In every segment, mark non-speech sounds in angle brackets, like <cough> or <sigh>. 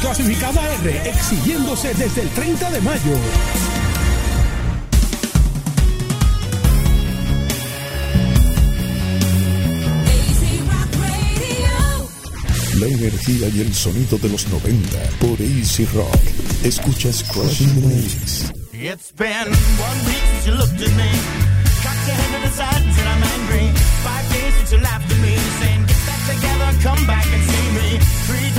Clasificada R, exigiéndose desde el 30 de mayo. La energía y el sonido de los 90 por AC Rock. Escuchas Crushing the. It's been one week since you looked at me. Cocked your head to the side and said I'm angry. Five days since you laughed at me, saying get back together, come back and see me. Three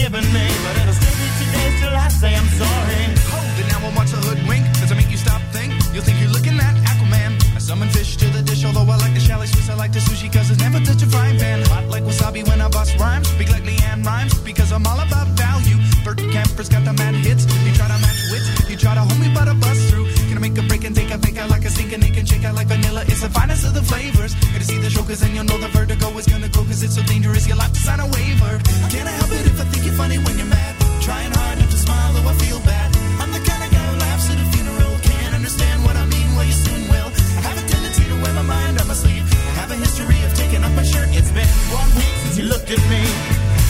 forgiven me, but it'll still be two days till I say I'm sorry. Oh, hold it now, I watch a hoodwink. Does it make you stop think? You'll think you're looking at Aquaman. I summon fish to the dish, although I like the chalet Swiss. I like the sushi, cause it's never touch a frying pan. Hot like wasabi when I bust rhymes. Speak like Leanne rhymes, because I'm all about value. Bert Camper's got the mad hits. You try to match wits, you try to hold me, but I bust through. I make a break and take a fake out like a sink and can shake out like vanilla? It's the finest of the flavors. Gotta see the show, cause then you'll know the vertigo is gonna go, cause it's so dangerous. You'll have to sign a waiver. Can I help it if I think you're funny when you're mad? Trying hard not to smile, though I feel bad. I'm the kind of guy who laughs at a funeral. Can't understand what I mean, well, you soon will. I have a tendency to wear my mind on my sleeve. I have a history of taking off my shirt. It's been one week since you looked at me.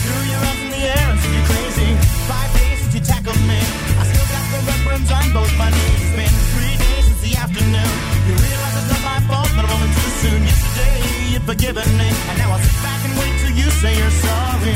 Threw your arms in the air and said you're crazy. Five days since you tackled me. I still got the red on both my knees. Afternoon. You realize it's not my fault, but I'm only too soon. Yesterday you'd forgiven me, and now I'll sit back and wait till you say you're sorry.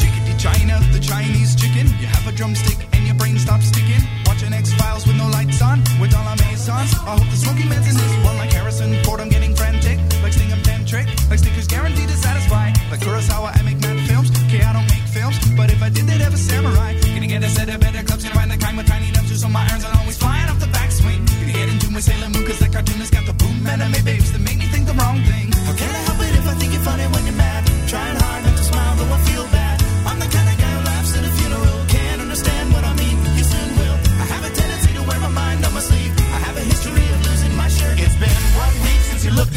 Chickadee China, the Chinese chicken. You have a drumstick brain stops sticking. Watching X Files with no lights on, with all our maisons. I hope the smoky man's in this one like Harrison Ford. I'm getting frantic, like Sting and Tantric, like Snickers guaranteed to satisfy. Like Kurosawa, I make mad films. Okay, I don't make films, but if I did, they'd have a samurai. Gonna get a set of better clubs, gonna find the kind with tiny nubs, so my irons are always flying off the backswing. Gonna get into my Sailor Moon, cause the cartoonist got the boom anime babes that make me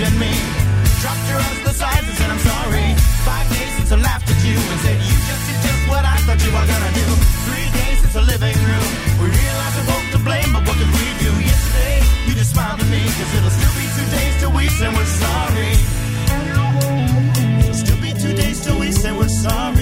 question me. Dropped your size and said I'm sorry. Five days since I laughed at you and said you just did just what I thought you were gonna do. Three days since the living room, we realized we're both to blame, but what could we do? Yesterday you just smiled at me because it'll still be two days till we say we're sorry. It'll Still be two days till we say we're sorry.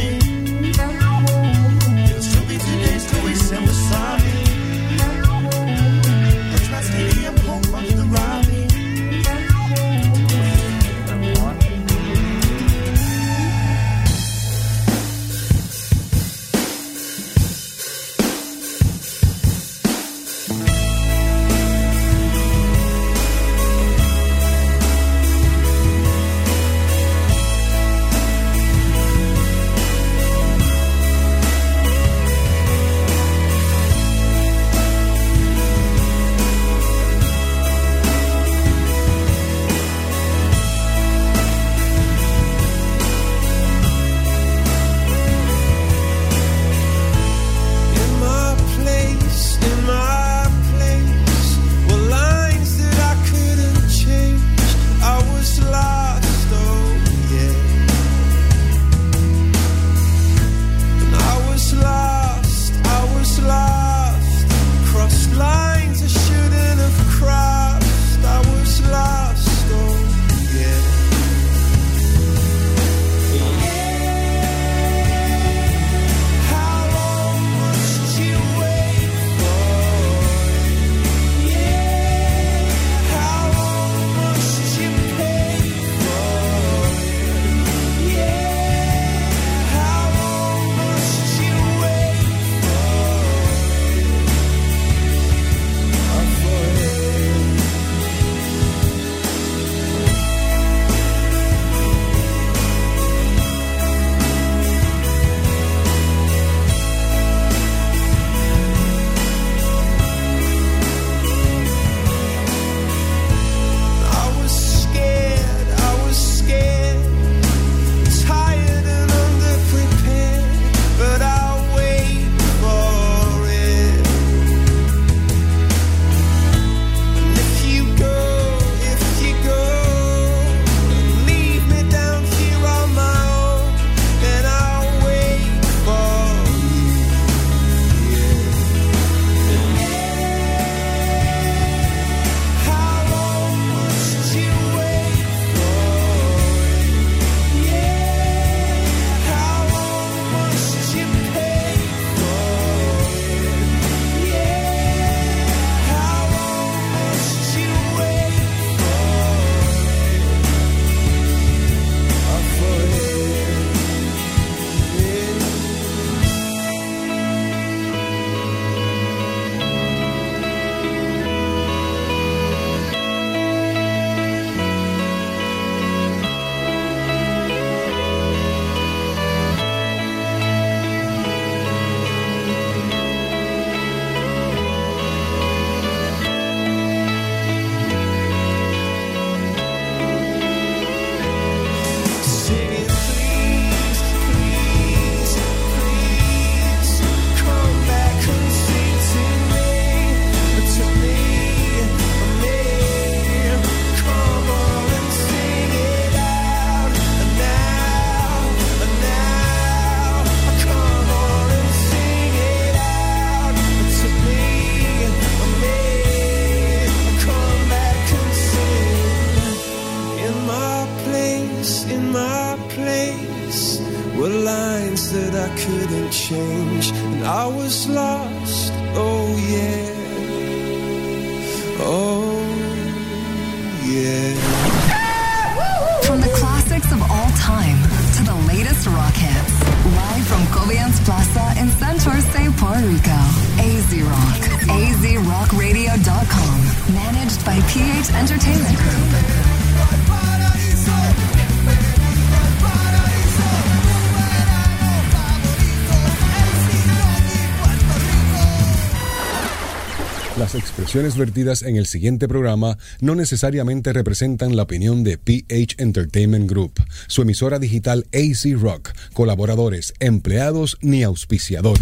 Expresiones vertidas en el siguiente programa no necesariamente representan la opinión de PH Entertainment Group, su emisora digital AC Rock, colaboradores, empleados ni auspiciador.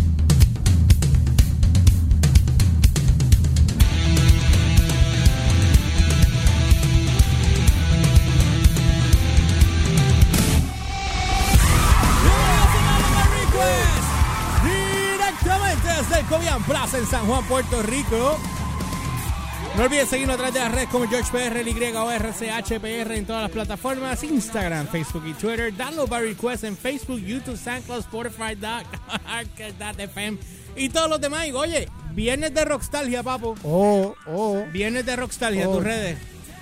Plaza en San Juan, Puerto Rico. No olvides seguirnos a través de las redes como GeorgePR, YORCHPR en todas las plataformas, Instagram, Facebook y Twitter. Download by request en Facebook, YouTube, SoundCloud, Spotify, <laughs> FM y todos los demás. Y, oye, viernes de Rockstalgia, papo. Oh, oh. Viernes de Rockstalgia, Oh. tus redes.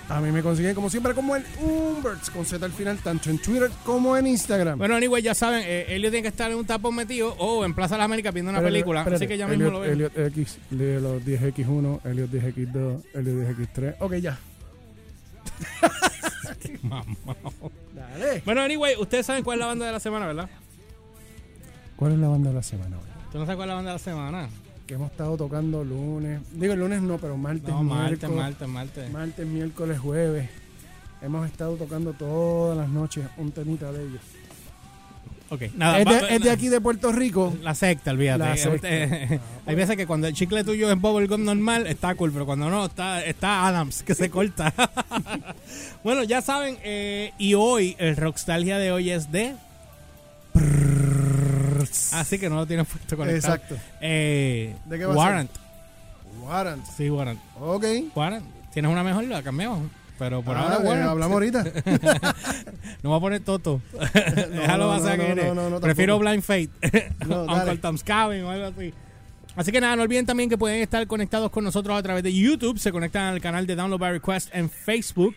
A mí me consiguen como siempre como en Umberts con Z al final, tanto en Twitter como en Instagram. Bueno, anyway, ya saben, eh, Elliot tiene que estar en un tapón metido o en Plaza de las Américas viendo una película. espérate. Así que ya mismo Elliot, lo ven. Elliot X, los 10X1, Elliot 10X2, Elliot 10X3. Ok, ya. <laughs> Dale. Bueno, anyway, ustedes saben cuál es la banda de la semana, ¿verdad? ¿Cuál es la banda de la semana? ¿Tú no sabes cuál es la banda de la semana? Que hemos estado tocando lunes. Digo, el lunes no, pero martes, No, martes, martes, martes. Martes, miércoles, jueves. Hemos estado tocando todas las noches un temita de ellos. Ok, nada. es, va- de, es de aquí de Puerto Rico. La secta, olvídate. La secta. usted- <laughs> hay veces que cuando el chicle tuyo es bubblegum normal, está cool, pero cuando no, está, está Adams, que se corta. <laughs> bueno, ya saben, eh, y hoy, el Rockstalgia de hoy es de... Así que no lo tienes puesto conectado. Exacto. Eh, ¿De qué va a Warrant. Warrant. Sí, Warrant. Ok. Warrant. Tienes una mejor, la cambiamos. Pero por Ah, ahora, eh, Warrant. hablamos ahorita. <laughs> no voy a poner Toto. <laughs> Déjalo no, pasar no, que no, viene. no, no, Prefiero. Blind Fate. No, <laughs> Uncle dale. Tom's Cabin o algo así. Así que nada, no olviden también que pueden estar conectados con nosotros a través de YouTube. Se conectan al canal de Download by Request en Facebook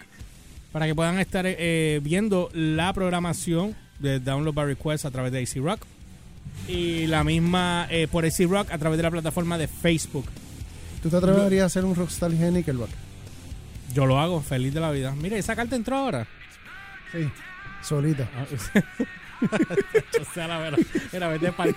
para que puedan estar eh, viendo la programación de Download by Request a través de AC Rock. Y la misma eh, por AC Rock a través de la plataforma de Facebook. ¿Tú te atreverías a hacer un Rockstar de Nickelback? Yo lo hago, feliz de la vida. Mira, esa carta entró ahora. Sí. Solita. <laughs> o sea, la verdad. Era vete para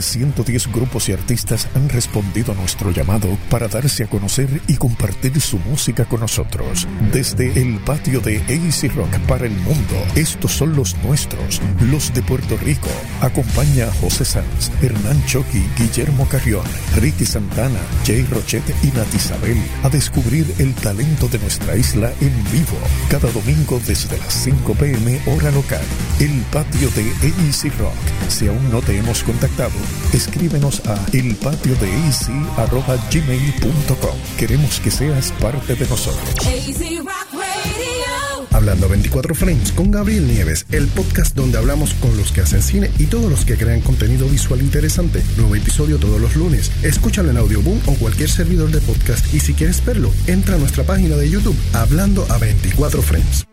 de 110 grupos y artistas han respondido a nuestro llamado para darse a conocer y compartir su música con nosotros. Desde el patio de AC Rock para el mundo, estos son los nuestros, los de Puerto Rico. Acompaña a José Sanz, Hernán Choqui, Guillermo Carrión, Ricky Santana, Jay Rochette y Nat Isabel a descubrir el talento de nuestra isla en vivo. Cada domingo desde las 5 pm hora local. El patio de AC Rock. Si aún no te hemos contactado, escríbenos a elpatiodeac.gmail.com. Queremos que seas parte de nosotros. Hablando 24 Frames con Gabriel Nieves, el podcast donde hablamos con los que hacen cine y todos los que crean contenido visual interesante. Nuevo episodio todos los lunes. Escúchalo en Audioboom o cualquier servidor de podcast y si quieres verlo, entra a nuestra página de YouTube Hablando a 24 Frames.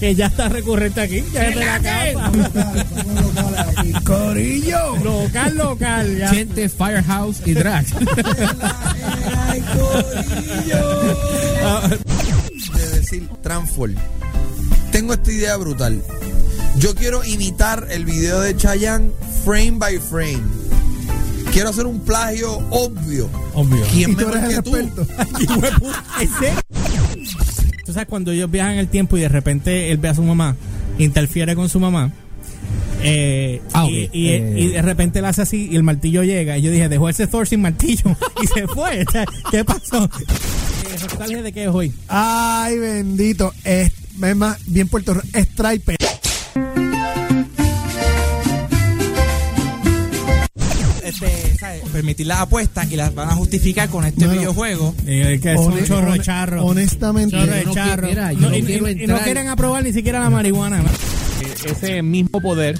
Que ya está recurrente aquí. Ya es de la casa. <laughs> Corillo. Local, local. Ya. Gente, Firehouse y Drag. de decir Transform. Tengo esta idea brutal. Yo quiero imitar el video de Chayanne frame by frame. Quiero hacer un plagio obvio. Obvio. ¿Quién Y tú mejor eres que el tú? experto. <laughs> ¿En serio? Tú sabes cuando ellos viajan en el tiempo y de repente él ve a su mamá, interfiere con su mamá. eh, Ah, y, Eh. y de repente él hace así y el martillo llega. Y yo dije, dejó ese Thor sin martillo <laughs> y se fue. O sea, ¿Qué pasó? Eh, ¿Nostalgia de qué es hoy? Ay, bendito. Es, es más, bien Puerto Rico. Striper. Las apuestas y las van a justificar con este Bueno. videojuego. Eh, que es un chorro charro. Honestamente. Chorro de no charro. quiero- mira, yo No, no y, quiero y- y no entrar. quieren aprobar ni siquiera la marihuana. ¿no? ese mismo poder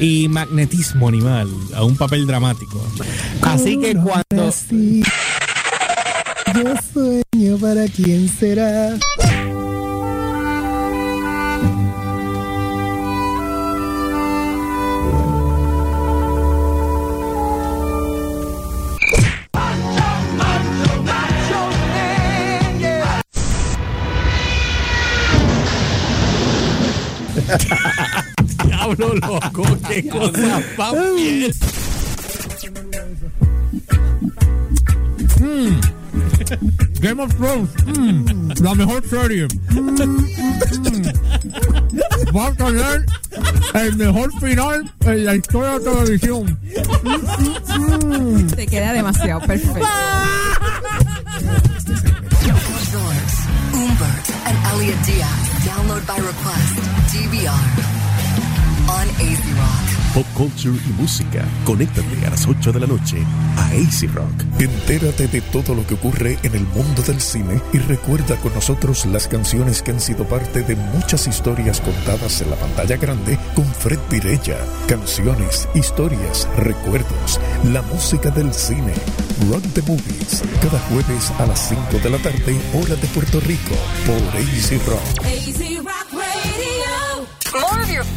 y magnetismo animal a un papel dramático. Así que cuando. Yo sueño para quién será. Loco, qué cosa pies. Mm. Game of Thrones, mm, la mejor serie. Mm, mm. Va a tener el mejor final en la historia de la televisión. Te queda demasiado perfecto. Yours, Umbert and Elliot Diaz. Download by request. DVR. On AZ Rock. Pop culture y música. Conéctate a las 8 de la noche a AC Rock. Entérate de todo lo que ocurre en el mundo del cine y recuerda con nosotros las canciones que han sido parte de muchas historias contadas en la pantalla grande con Fred Virella. Canciones, historias, recuerdos, la música del cine. Rock the Movies. Cada jueves a las 5 de la tarde, hora de Puerto Rico, por AC Rock.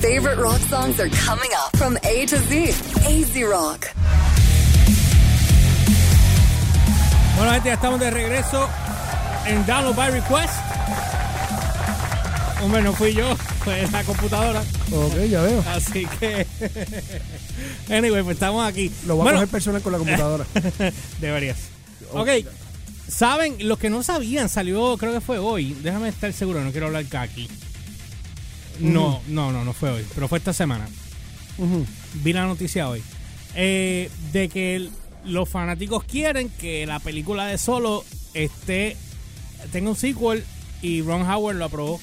Favorite rock songs are coming up from A to Z. AZ Rock. Bueno, gente, ya estamos de regreso en Download by Request. Hombre, no fui yo, fue la computadora. Ok, ya veo. Así que. anyway, pues estamos aquí. Lo voy a coger personal con la computadora. <laughs> Deberías. Ok. Saben, los que no sabían, salió, creo que fue hoy. Déjame estar seguro, no quiero hablar aquí. No, no, no, no fue hoy, pero fue esta semana. Ujú. Vi la noticia hoy. eh, de que el- los fanáticos quieren que la película de Solo esté tenga un sequel y Ron Howard lo aprobó.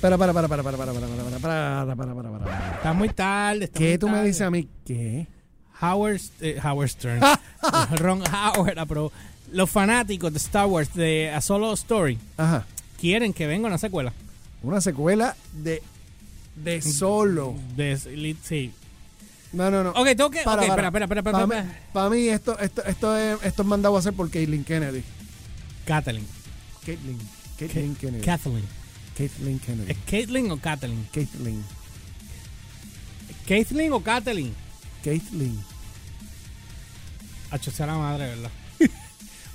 Para, para, para, para, para, para, para, para, para, para, para, para, para. Está muy tarde. está ¿Qué muy tú me tarde. dices a mí? ¿Qué? Howard, eh, Howard Stern. Ron Howard aprobó. Los fanáticos de Star Wars de A Solo Story Ajá. quieren que venga una secuela. Una secuela de, de solo. De, sí. No, no, no. Ok, tengo que- ok, espera, espera, espera, Para espera, mí, para mí esto, esto, esto, es, esto es mandado a hacer por Caitlyn Kennedy. Kathleen. Caitlyn. Caitlyn Kennedy. Kathleen. Caitlyn Kennedy. ¿Es Caitlyn o Kathleen? Caitlyn. ¿Caitlyn o Kathleen? Caitlyn. Hacho, sea la madre, ¿verdad?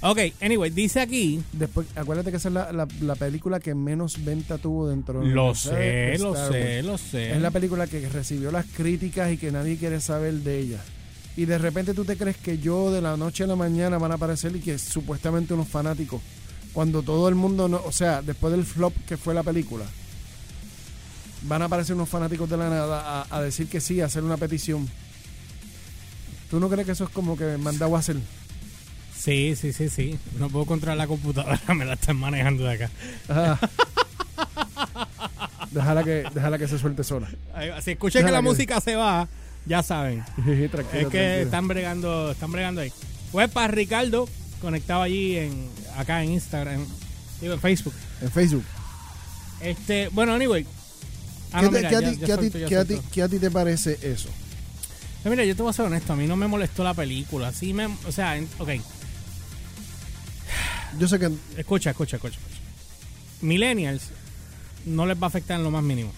Ok, anyway, dice aquí. Después, acuérdate que esa es la, la, la película que menos venta tuvo dentro de Lo sé, lo sé, lo sé. Es la película que recibió las críticas y que nadie quiere saber de ella. Y de repente tú te crees que yo de la noche a la mañana van a aparecer y que supuestamente unos fanáticos. Cuando todo el mundo no, o sea, después del flop que fue la película, van a aparecer unos fanáticos de la nada a, a decir que sí, a hacer una petición. ¿Tú no crees que eso es como que mandado a hacer? Sí, sí, sí, sí. No puedo controlar la computadora, <laughs> me la están manejando de acá. Ajá. déjala, que, déjala que se suelte sola. Si escuchan que la música se va, ya saben. <laughs> Tranquilo, es que tranquilo. están bregando, están bregando ahí. Pues para Ricardo, conectado allí en acá en Instagram, digo en Facebook. En Facebook. Este, bueno, anyway. Ah, ¿Qué, a ti- te parece eso? Mira, yo te voy a ser honesto, a mí no me molestó la película. Sí me, o sea, ok. Yo sé que Escucha, escucha, escucha. escucha. Millennials no les va a afectar en lo más mínimo.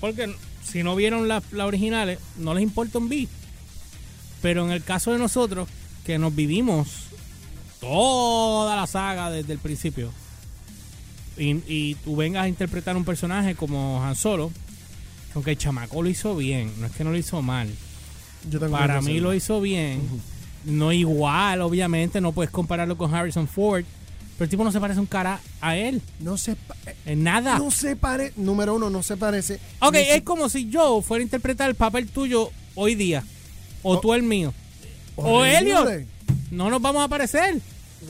Porque si no vieron las las originales, no les importa un beat. Pero en el caso de nosotros, que nos vivimos toda la saga desde el principio, y, y tú vengas a interpretar un personaje como Han Solo, aunque el chamaco lo hizo bien, no es que no lo hizo mal. Yo tengo Para mí hacerlo. lo hizo bien. No igual, obviamente, no puedes compararlo con Harrison Ford. Pero el tipo no se parece un cara a él. No se En nada. No se parece. Número uno, no se parece. ok, se- es como si yo fuera a interpretar el papel tuyo hoy día. O tú el mío. O. Elliot. No nos vamos a parecer.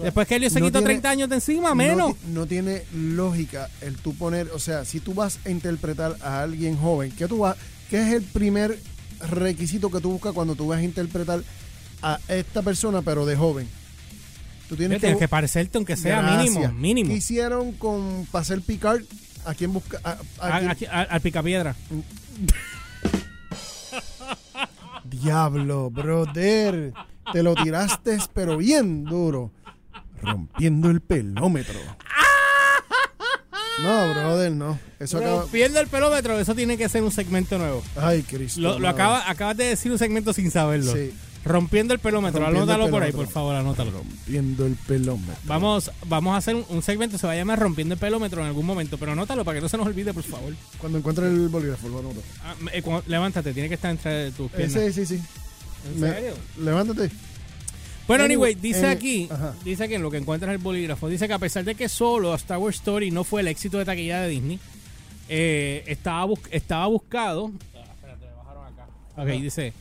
Después que Elliot se No quitó tiene- 30 años de encima, no menos. No, tiene lógica el tú poner, o sea, si tú vas a interpretar a alguien joven, ¿qué tú vas, qué es el primer requisito que tú buscas cuando tú vas a interpretar a esta persona pero de joven? Tú tienes Tienes que, parecerte aunque sea Gracias. mínimo. Mínimo. ¿Qué hicieron con Pasel Picard? ¿A quién busca? A, a A- quién- aquí- a- al picapiedra. <laughs> Diablo, brother. Te lo tiraste, pero bien duro. Rompiendo el pelómetro. No, brother, no. Eso acaba. Pierde el pelómetro, eso tiene que ser un segmento nuevo. Ay, Cristo. Lo, lo acaba, acabas de decir un segmento sin saberlo. Sí. Rompiendo el pelómetro, Rompiendo el anótalo por ahí, por favor, anótalo. Rompiendo el pelómetro. Vamos, vamos a hacer un, un segmento, se va a llamar Rompiendo el pelómetro en algún momento, pero anótalo para que no se nos olvide, por favor. Cuando encuentre el bolígrafo, lo anoto. Ah, eh, levántate, tiene que estar entre tus Eh, piernas. sí, sí, sí. ¿En Me- serio? Levántate. Bueno, Anyway, dice eh, aquí, ajá. dice aquí en lo que encuentras el bolígrafo, dice que a pesar de que solo a Star Wars Story no fue el éxito de taquilla de Disney, eh, estaba, bus- estaba buscado. Ah, espérate, me bajaron acá. Ok, dice,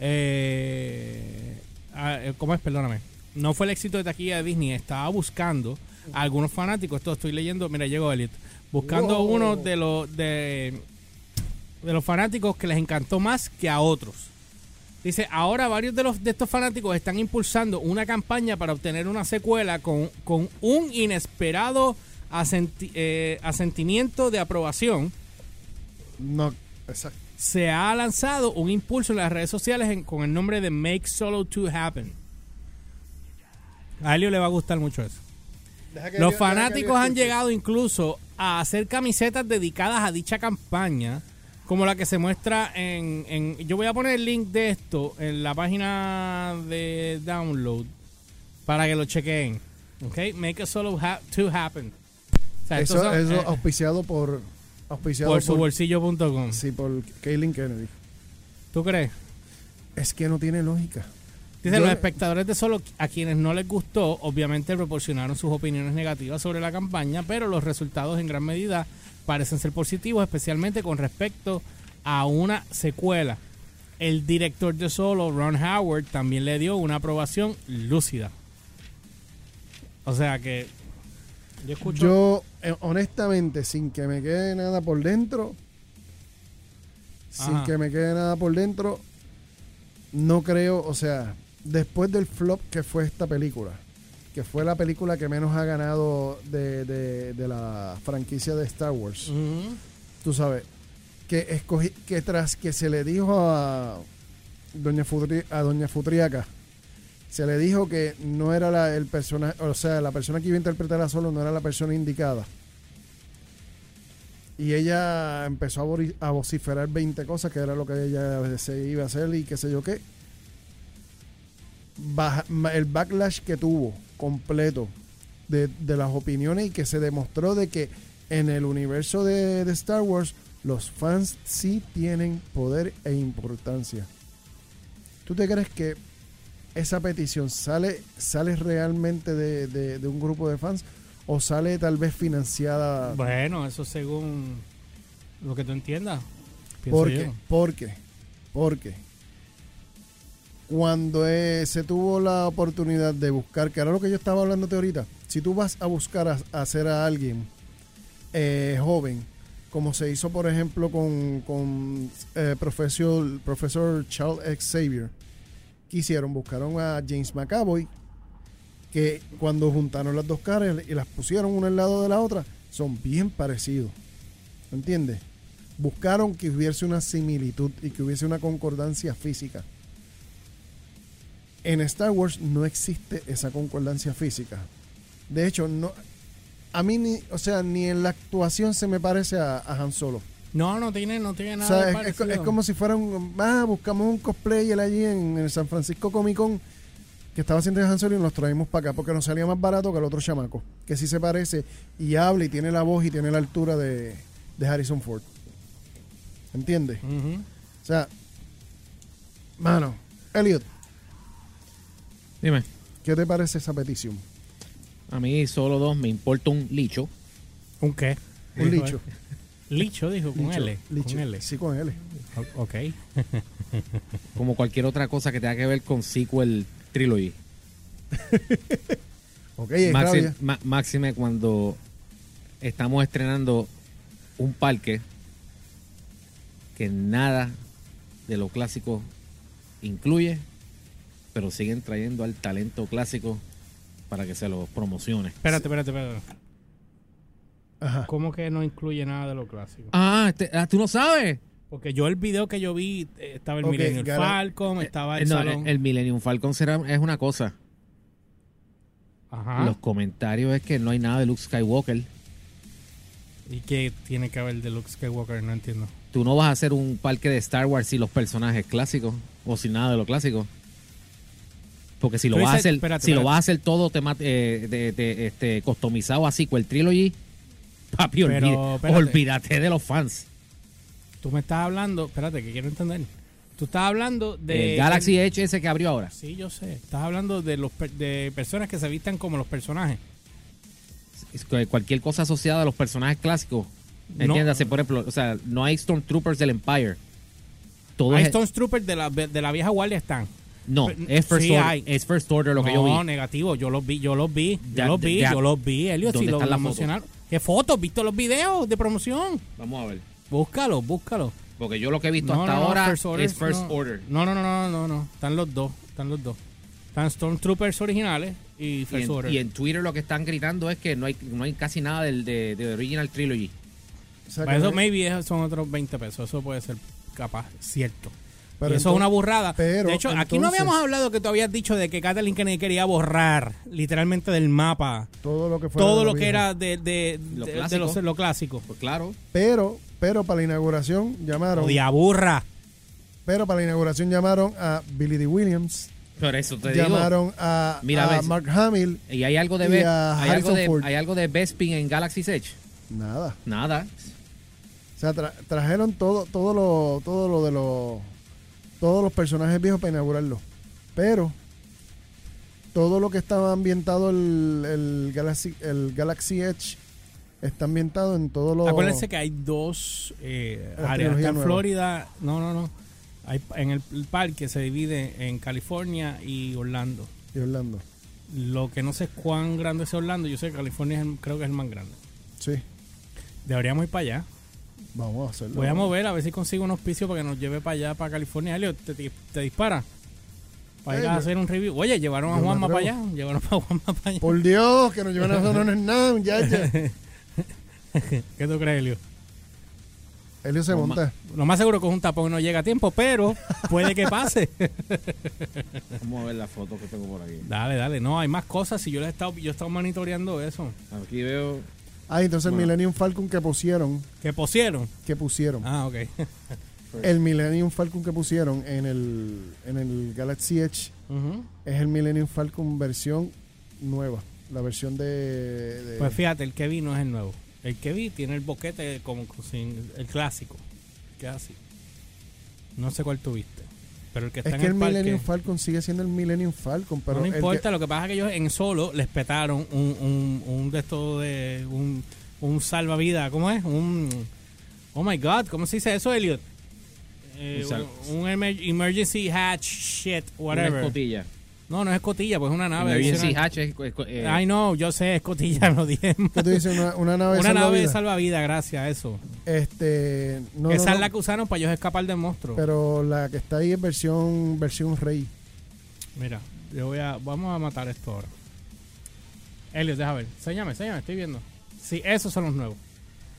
eh, ah, eh, ¿cómo es? Perdóname. No fue el éxito de taquilla de Disney, estaba buscando a algunos fanáticos, esto estoy leyendo, mira, llegó Elliot, buscando Wow. uno de los de, de los fanáticos que les encantó más que a otros. Dice, ahora varios de los de estos fanáticos están impulsando una campaña para obtener una secuela con, con un inesperado asenti- eh, asentimiento de aprobación. No, exacto. Se ha lanzado un impulso en las redes sociales en- con el nombre de Make Solo 2 Happen. A Elio le va a gustar mucho eso. Los fanáticos han llegado incluso a hacer camisetas dedicadas a dicha campaña, como la que se muestra en, en- Yo voy a poner el link de esto en la página de download para que lo chequeen. ¿Ok? Make a solo ha to happen. O sea, estos Eso, son, eso eh, auspiciado por. Auspiciado por su bolsillo.com. Sí, por Kaylin Kennedy. ¿Tú crees? Es que no tiene lógica. Dice, Yo- los espectadores de Solo, a quienes no les gustó, obviamente proporcionaron sus opiniones negativas sobre la campaña, pero los resultados en gran medida parecen ser positivos, especialmente con respecto a una secuela. El director de Solo, Ron Howard, también le dio una aprobación lúcida. O sea que yo escucho... Yo, eh, honestamente, sin que me quede nada por dentro, sin que me quede nada por dentro, no creo, o sea, después del flop que fue esta película, que fue la película que menos ha ganado de, de- de la franquicia de Star Wars, tú sabes, que escogí, que tras que se le dijo a Doña, Futri- a Doña Futriaca, se le dijo que no era la, el personaje, o sea, la persona que iba a interpretar a Solo no era la persona indicada. Y ella empezó a, vociferar 20 cosas, que era lo que ella se iba a hacer y qué sé yo qué. El backlash que tuvo completo de, de las opiniones y que se demostró de que en el universo de, de Star Wars los fans sí tienen poder e importancia. ¿Tú te crees que esa petición sale, sale realmente de, de- de un grupo de fans o sale tal vez financiada? Bueno, eso según lo que tú entiendas. Porque, yo. porque, porque cuando eh, se tuvo la oportunidad de buscar, que era lo que yo estaba hablándote ahorita, si tú vas a buscar a, a hacer a alguien eh, joven, como se hizo por ejemplo con, con eh, profesor, profesor Charles Xavier, ¿qué hicieron? Buscaron a James McAvoy, que cuando juntaron las dos caras y las pusieron una al lado de la otra, son bien parecidos. ¿Entiendes? Buscaron que hubiese una similitud y que hubiese una concordancia física. En Star Wars no existe esa concordancia física. De hecho, no a mí ni, o sea, ni en la actuación se me parece a, a Han Solo. No, no tiene, no tiene O nada sea, de es, es co- parecido. es como si fuera un. Ah, buscamos un cosplayer allí en, el San Francisco Comic Con que estaba haciendo de Han Solo y nos traímos para acá porque nos salía más barato que el otro chamaco, que sí se parece y habla y tiene la voz y tiene la altura de, de Harrison Ford. ¿Entiendes? Ujú. O sea, mano, Elliot, Dime, ¿qué te parece esa petición? a mí solo dos me importa un licho. ¿Un qué? Un licho. Licho, dijo, con Licho, L. licho. Con L. Sí, con L. O- Ok. <laughs> Como cualquier otra cosa que tenga que ver con sequel trilogy. <laughs> Ok, ma- máxime cuando estamos estrenando un parque que nada de lo clásico incluye, pero siguen trayendo al talento clásico para que se lo promocione. Espérate, espérate, espérate. Ajá. ¿Cómo que no incluye nada de lo clásico? Ah, este- ah, tú no sabes. Porque yo el video que yo vi eh, estaba el Millennium Falcon, estaba el Eh, no, salón. el, el Millennium Falcon será, es una cosa. Ajá. Los comentarios es que no hay nada de Luke Skywalker. ¿Y qué tiene que ver de Luke Skywalker? No entiendo. Tú no vas a hacer un parque de Star Wars sin los personajes clásicos o sin nada de lo clásico. Porque si lo vas a hacer, espérate, si lo vas a hacer todo tema- eh, de, de- este, customizado así con el trilogy, papi, Pero, olvídate de los fans. Tú me estás hablando, espérate, que quiero entender. Tú estás hablando de. el Galaxy Edge ese que abrió ahora. Sí, yo sé. Estás hablando de los de personas que se vistan como los personajes. Es que Cualquier cosa asociada a los personajes clásicos. No. Entiéndase, por ejemplo, o sea, no hay Stormtroopers del Empire. Todo Hay es, Stormtroopers de la, de la vieja guardia están. no, es First, sí order, hay. es First Order lo que yo No, vi. negativo. Yo los vi, yo los vi. Yo Ya, los vi, ya. yo los vi. Elliot, ¿Dónde si lo promocionaron. ¿Qué fotos? ¿Viste los videos de promoción? Vamos a ver. Búscalo, búscalo. Porque yo lo que he visto No, hasta no, ahora First Order, es First no. Order. No, no, no, no, no, no. Están los dos. Están los dos. Están Stormtroopers originales y Y First en, Order. y en Twitter lo que están gritando es que no hay, no hay casi nada del, de, de Original Trilogy. O sea, Para eso, maybe son otros 20 pesos. Eso puede ser capaz, cierto. Pero Y eso entonces- es una burrada. pero de hecho, aquí no habíamos hablado que tú habías dicho de que Kathleen Kennedy quería borrar literalmente del mapa todo lo que fuera todo de lo que era de, de, Lo de- de clásico. los- lo clásico. Pues claro. Pero, pero para la inauguración llamaron. Odia burra. Pero para la inauguración llamaron a Billy D. Williams. Por eso te digo. llamaron a, Mira, a ves. Mark Hamill. Y hay algo de, y Be- a hay algo de, Ford. hay algo de Bespin en Galaxy's Edge. Nada. Nada. O sea, tra- trajeron todo, todo lo, todo lo de los, todos los personajes viejos para inaugurarlo. Pero todo lo que estaba ambientado el, el Galaxy, el Galaxy Edge está ambientado en todos los. Acuérdense que hay dos eh, áreas. Está en nueva. Florida. No, no, no. Hay, en el, el parque se divide en California y Orlando. Y Orlando. Lo que no sé es cuán grande es Orlando. Yo sé que California es el- creo que es el más grande. Sí. Deberíamos ir para allá. Vamos a hacerlo. Voy a mover a ver si consigo un auspicio para que nos lleve para allá, para California. Elliot, te, te- te dispara. Para ir a hacer un review. Oye, llevaron a Juanma para allá. Llevaron a Juanma para allá. Por Dios, que nos lleven a eso no es nada, muchacha. ¿Qué tú crees, Elio? Elio se Lo monta. Lo más seguro que es un tapón no llega a tiempo, pero puede que pase. <laughs> Vamos a ver la foto que tengo por aquí. dale, dale. No, hay más cosas. Si yo le he estado, yo he estado monitoreando eso. Aquí veo. Ah, entonces el. Millennium Falcon que pusieron. ¿Que pusieron? Que pusieron. Ah, ok. <laughs> El Millennium Falcon que pusieron en el, en el Galaxy Edge es el Millennium Falcon versión nueva. La versión de. de- Pues fíjate, el que vi no es el nuevo. El que vi tiene el boquete como sin el clásico. Que así. No sé cuál tuviste. Pero el que está es en que el, el parque. Millennium Falcon sigue siendo el Millennium Falcon, pero no el que- importa, lo que pasa es que ellos en solo les petaron un, un, un de estos de. Un, un salvavidas. ¿Cómo es? Un. Oh my god, ¿cómo se dice eso, Elliot? Eh, Un un, un emer- emergency hatch shit, whatever. Una escotilla. No, no es escotilla, pues es una nave. Es- eh, Ay, no, yo sé, escotilla, <laughs> no dije. ¿Qué tú dices? Una, una nave Una nave de salvavidas. salvavidas, gracias a eso. Este. No, Esa no, es no, la que usaron para ellos escapar del monstruo. Pero la que está ahí es versión, versión Rey. Mira, yo voy a. Vamos a matar esto ahora. Elliot, deja ver. Enséñame, enséñame, estoy viendo. Sí, esos son los nuevos.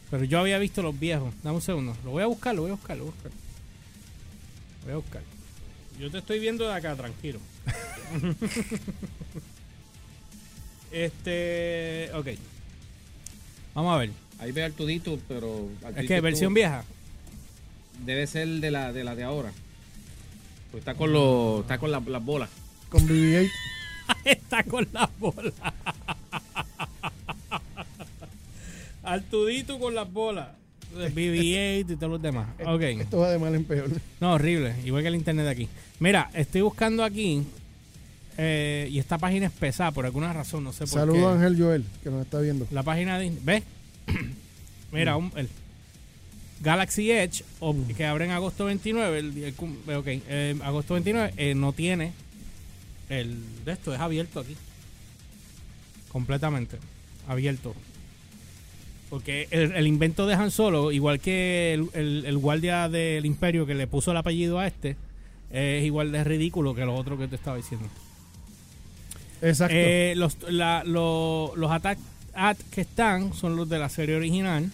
Pero yo había visto los viejos. Dame un segundo. Lo voy a buscar, lo voy a buscar, lo voy a buscar. Lo voy a buscar. Yo te estoy viendo de acá, tranquilo. <laughs> este. Ok. Vamos a ver. Ahí ve Artudito, pero. Es Artudito que versión vieja. Debe ser de la de la de ahora. Pues está con los. Está con la- las bolas. Con BB-8. <laughs> Está con las bolas. <laughs> Artudito con las bolas. BB-8 y todos los demás. Ok. Esto va de mal en peor. No, horrible. Igual que el internet de aquí. Mira, estoy buscando aquí. eh, y esta página es pesada por alguna razón. No sé por Saludos qué. a Ángel Joel, que nos está viendo. La página de. ¿Ves? <clears throat> Mira, un- el Galaxy Edge, o- que abre en agosto 29. El, el cum- ok, eh, agosto 29 eh, no tiene. El de esto es abierto aquí. Completamente. Abierto. Porque el, el invento de Han Solo, igual que el, el- el guardia del Imperio que le puso el apellido a este, es igual de ridículo que lo otro que te estaba diciendo. Exacto. Eh, los, la- lo- los attack at que están son los de la serie original.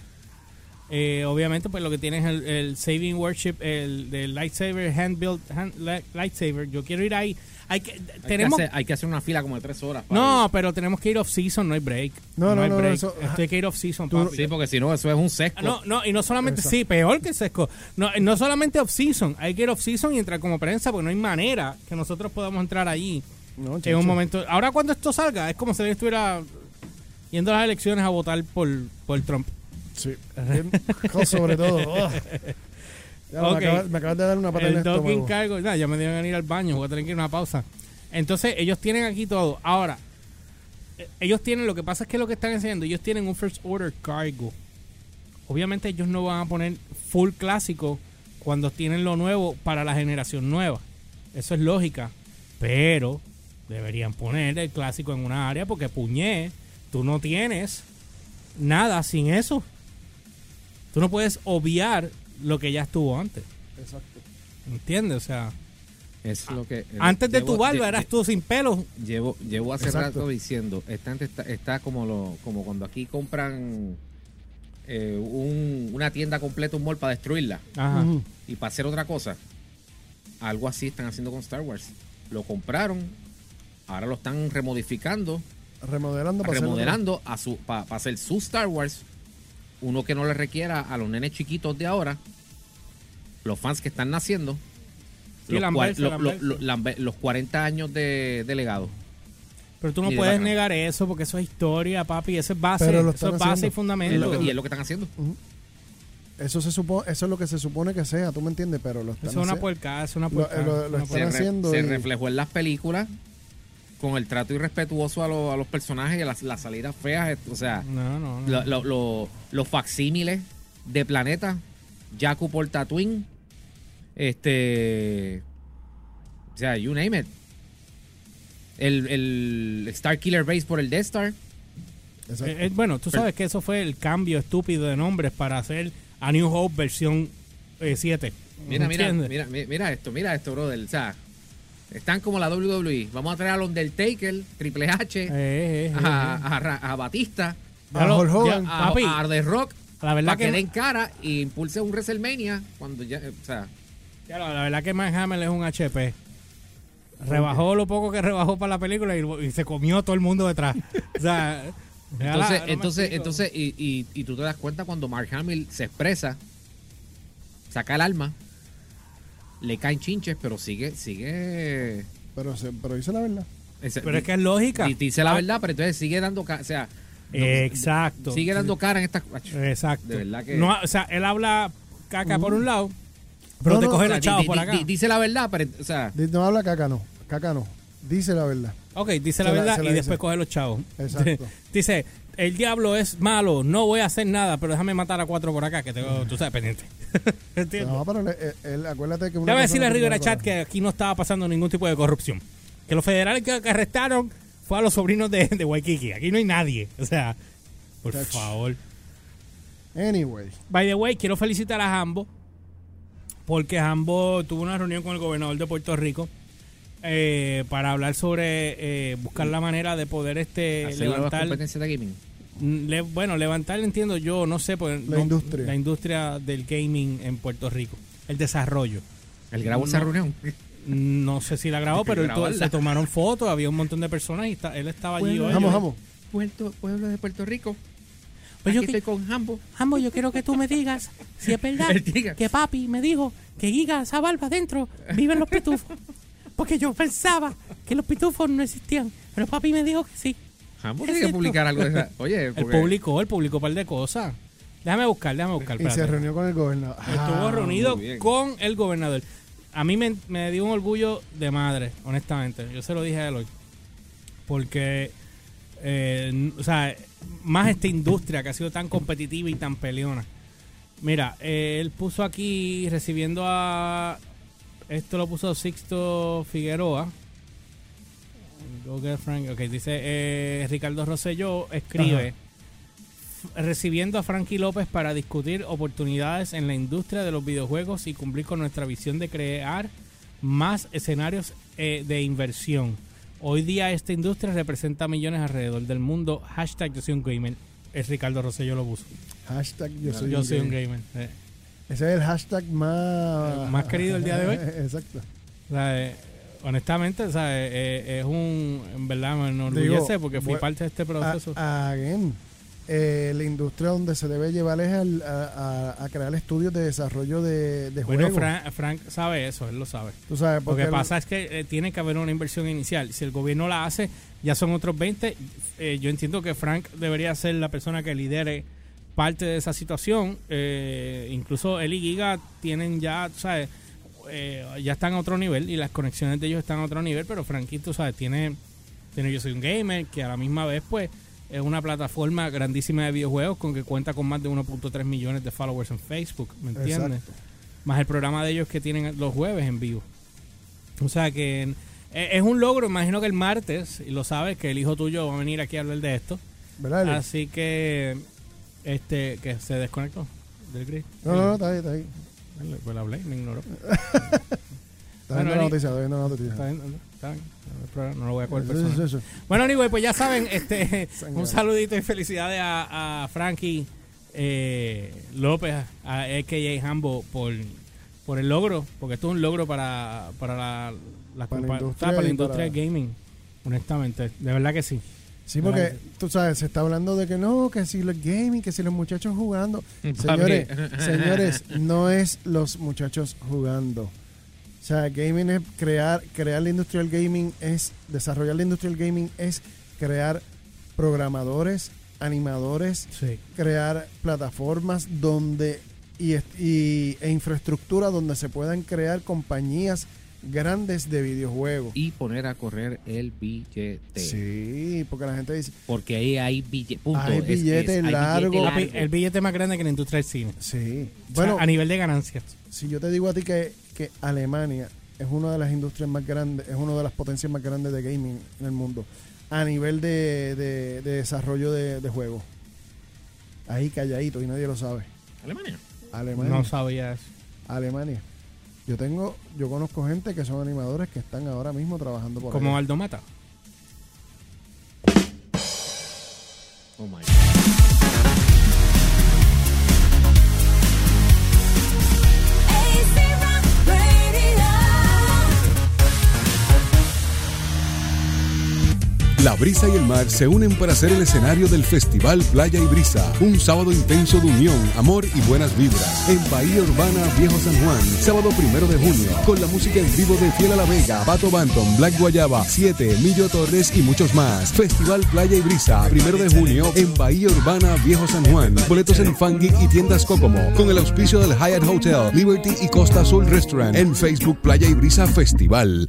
Eh, obviamente, pues lo que tiene es el, el Saving Worship, el del Lightsaber, hand built hand- li- Lightsaber. Yo quiero ir ahí. Hay que, Hay, tenemos, que hacer, hay que hacer una fila como de tres horas. para no, pero tenemos que ir off season, no hay break. No, no, hay no, no, break. eso- Esto hay que ir off season. ir. Sí, porque si no, eso es un sesco. No, no, y no solamente, Exacto. sí, peor que el sesco. No, no solamente off-season, hay que ir off-season y entrar como prensa porque no hay manera que nosotros podamos entrar allí No, en un momento. Ahora cuando esto salga, es como si él estuviera yendo a las elecciones a votar por, por Trump. Sí. Bien, <laughs> sobre todo. Oh. Ya, Ok. me, acabas, me acabas de dar una pata en El estómago. cargo. Nah, ya me deben ir al baño, voy a tener que ir a una pausa. Entonces, ellos tienen aquí todo. Ahora, eh, ellos tienen, lo que pasa es que lo que están enseñando, ellos tienen un first order cargo. Obviamente ellos no van a poner full clásico cuando tienen lo nuevo para la generación nueva. Eso es lógica. Pero deberían poner el clásico en una área porque puñé, tú no tienes nada sin eso. Tú no puedes obviar lo que ya estuvo antes. Exacto. ¿Entiendes? O sea, Es lo que. antes de llevo- tu barba eras tú sin pelo. Llevo, llevo hace Exacto. rato diciendo, esta gente está, está como lo, como cuando aquí compran eh, un- una tienda completa, un mall para destruirla Ajá. Y para hacer otra cosa. Algo así están haciendo con Star Wars. Lo compraron, ahora lo están remodificando, Remodelando para hacer remodelando a su para hacer su Star Wars, uno que no le requiera a los nenes chiquitos de ahora, los fans que están naciendo, Sí, los, lamberse, cua- lo- lo- lamberse. lo- lambe- los 40 años de, de legado. Pero tú no puedes negar eso porque eso es historia, papi. Eso es base. Eso es base haciendo. y Es fundamento. lo que- y es lo que están haciendo. Eso se supo, eso es lo que se supone que sea, tú me entiendes, pero lo están Eso es una puerca, es una puerca. lo- lo una están se, re- reflejó en las películas con el trato irrespetuoso a, los- a los personajes y a las, las salidas feas. esto, O sea, No, no, no. lo- lo- lo- los facsímiles de Planeta, Jakku por Tatooine, este. O sea, you name it. El, el Star Killer Base por el Death Star. Eh, eh, bueno, tú sabes que eso fue el cambio estúpido de nombres para hacer a New Hope versión eh, 7. Mira, mira, mira, mi- mira esto, mira esto, brother. O sea, están como la WWE. Vamos a traer al Undertaker, Triple H, Eh, eh, a, eh, a Ra- a Batista, Hulk Hogan. a, papi, a The Rock, la verdad para que, que- den cara y impulse un WrestleMania cuando ya, o sea, lo- la verdad que Mark Hamill es un HP. Rebajó lo poco que rebajó para la película y, y se comió todo el mundo detrás. O sea, <laughs> entonces, no entonces, entonces, y, y, y tú te das cuenta cuando Mark Hamill se expresa, saca el alma, le caen chinches, pero sigue, sigue. Pero, se, pero dice la verdad. ese- Pero es que es lógica. di- Dice la Ah. verdad, pero entonces sigue dando cara, o sea, no- Exacto. sigue dando cara en esta. Exacto. De verdad que. No, o sea, él habla caca por un lado, pero No, te no, coge o sea, los chavos di- por acá. di- dice la verdad, pero, o sea, No habla caca, no. Caca no. Dice la verdad. Ok, dice la la- verdad la y dice. después coge los chavos. Exacto. <laughs> dice, el diablo es malo, no voy a hacer nada, pero déjame matar a cuatro por acá, que tengo, tú sabes, pendiente. <laughs> ¿Entiendes? No, pero él, él- acuérdate que una Déjame cosa decirle a Rivera Chat que aquí no estaba pasando ningún tipo de corrupción. Que los federales que, que arrestaron fue a los sobrinos de, de Waikiki. Aquí no hay nadie. O sea, por favor. Anyway. By the way, quiero felicitar a Jambo porque Jambo tuvo una reunión con el gobernador de Puerto Rico eh, para hablar sobre eh, buscar la manera de poder este hacer levantar competencias de gaming. Le- bueno levantar entiendo yo no sé pues, La no- industria. la industria del gaming en Puerto Rico el desarrollo Él grabó esa No. reunión. no sé si la grabó <laughs> pero él to- Grabarla. se tomaron fotos había un montón de personas y está- él estaba allí hoy. Vamos, vamos. Puerto, pueblo de Puerto Rico. Pues yo que- estoy con Hambo. Jambo, yo quiero que tú me digas si es verdad <laughs> que papi me dijo que Giga, esa barba adentro, viven los pitufos. Porque yo pensaba que los pitufos no existían, pero papi me dijo que sí. Hambo Es tiene que publicar algo de esa. <laughs> Oye, Él porque- publicó, él publicó un par de cosas. Déjame buscar, déjame buscar. Y se reunió con el gobernador. Estuvo Ah, reunido con el gobernador. A mí me, me dio un orgullo de madre, honestamente. Yo se lo dije a él hoy. Porque, eh, o sea, más esta industria que ha sido tan competitiva y tan peleona. Mira, eh, él puso aquí recibiendo a. Esto lo puso Sixto Figueroa. Go Frank. Ok, dice eh, Ricardo Rosselló escribe. Ajá. recibiendo a Frankie López para discutir oportunidades en la industria de los videojuegos y cumplir con nuestra visión de crear más escenarios eh, de inversión. Hoy día esta industria representa millones alrededor del mundo. Hashtag yo soy un gamer. Es Ricardo Rosselló lo puso. Hashtag yo soy, yo un soy un gamer. eh. Ese es el hashtag más... Más querido el día de hoy. <laughs> Exacto. O sea, eh, honestamente, o sea, eh, eh, es un... En verdad me enorgullece Digo, porque fui parte de este proceso. A- again. eh, la industria donde se debe llevar es al- a, a- a crear estudios de desarrollo de, de Bueno, juegos. Frank, Frank sabe eso, él lo sabe. Tú sabes, Lo que pasa es que eh, tiene que haber una inversión inicial. Si el gobierno la hace, ya son otros 20. Eh, yo entiendo que Frank debería ser la persona que lidere parte de esa situación. Eh, incluso él y Giga tienen ya, ¿sabes? Eh, ya están a otro nivel y las conexiones de ellos están a otro nivel, pero Frankito, ¿sabes? Tiene, tiene Yo Soy un Gamer, que a la misma vez, pues, es una plataforma grandísima de videojuegos con que cuenta con más de 1.3 millones de followers en Facebook, ¿me entiendes? Exacto. Más el programa de ellos que tienen los jueves en vivo. O sea que eh, es un logro, imagino que el martes, y lo sabes, que el hijo tuyo va a venir aquí a hablar de esto. ¿Verdad? Así que, este, que se desconectó del grid. No, no, no, está ahí, está ahí. Pues le hablé, me ignoró. Está viendo la noticia, está viendo la noticia. Está bien, está bien. No lo voy a coger Sí, personal. sí, sí. Bueno, anyway, pues ya saben, este, <laughs> un saludito y felicidades a, a Frankie eh, López, a AKA Hambo, por, por el logro, porque esto es un logro para, para la, la, Para la industria para la industria para- gaming, honestamente, de verdad que sí. Sí, porque tú sabes, se está hablando de que no, que si los gaming, que si los muchachos jugando. <laughs> Señores, <laughs> señores, no es los muchachos jugando. O sea, gaming es crear, crear la industria del gaming es, desarrollar la industria del gaming es crear programadores, animadores, Sí. crear plataformas donde y- e infraestructura donde se puedan crear compañías grandes de videojuegos. Y poner a correr el billete. Sí, porque la gente dice, Porque ahí hay billete. Punto. Hay Es- es- billete hay largo. El billete más grande que la industria del cine. sí. O sea, Bueno, a nivel de ganancias. si yo te digo a ti que, que Alemania es una de las industrias más grandes, es una de las potencias más grandes de gaming en el mundo, a nivel de, de- de desarrollo de, de juegos. Ahí calladito y nadie lo sabe. Alemania. Alemania. No sabía eso. Alemania. Yo tengo, yo conozco gente que son animadores que están ahora mismo trabajando por Como allá. Aldo Mata. Oh my God. La brisa y el mar se unen para ser el escenario del Festival Playa y Brisa. Un sábado intenso de unión, amor y buenas vibras. En Bahía Urbana, Viejo San Juan. Sábado primero de junio. Con la música en vivo de Fiel a la Vega, Pato Banton, Black Guayaba, 7, Millo Torres y muchos más. Festival Playa y Brisa. Primero de junio en Bahía Urbana, Viejo San Juan. Boletos en Fangeek y tiendas Kokomo. Con el auspicio del Hyatt Hotel, Liberty y Costa Azul Restaurant. En Facebook Playa y Brisa Festival.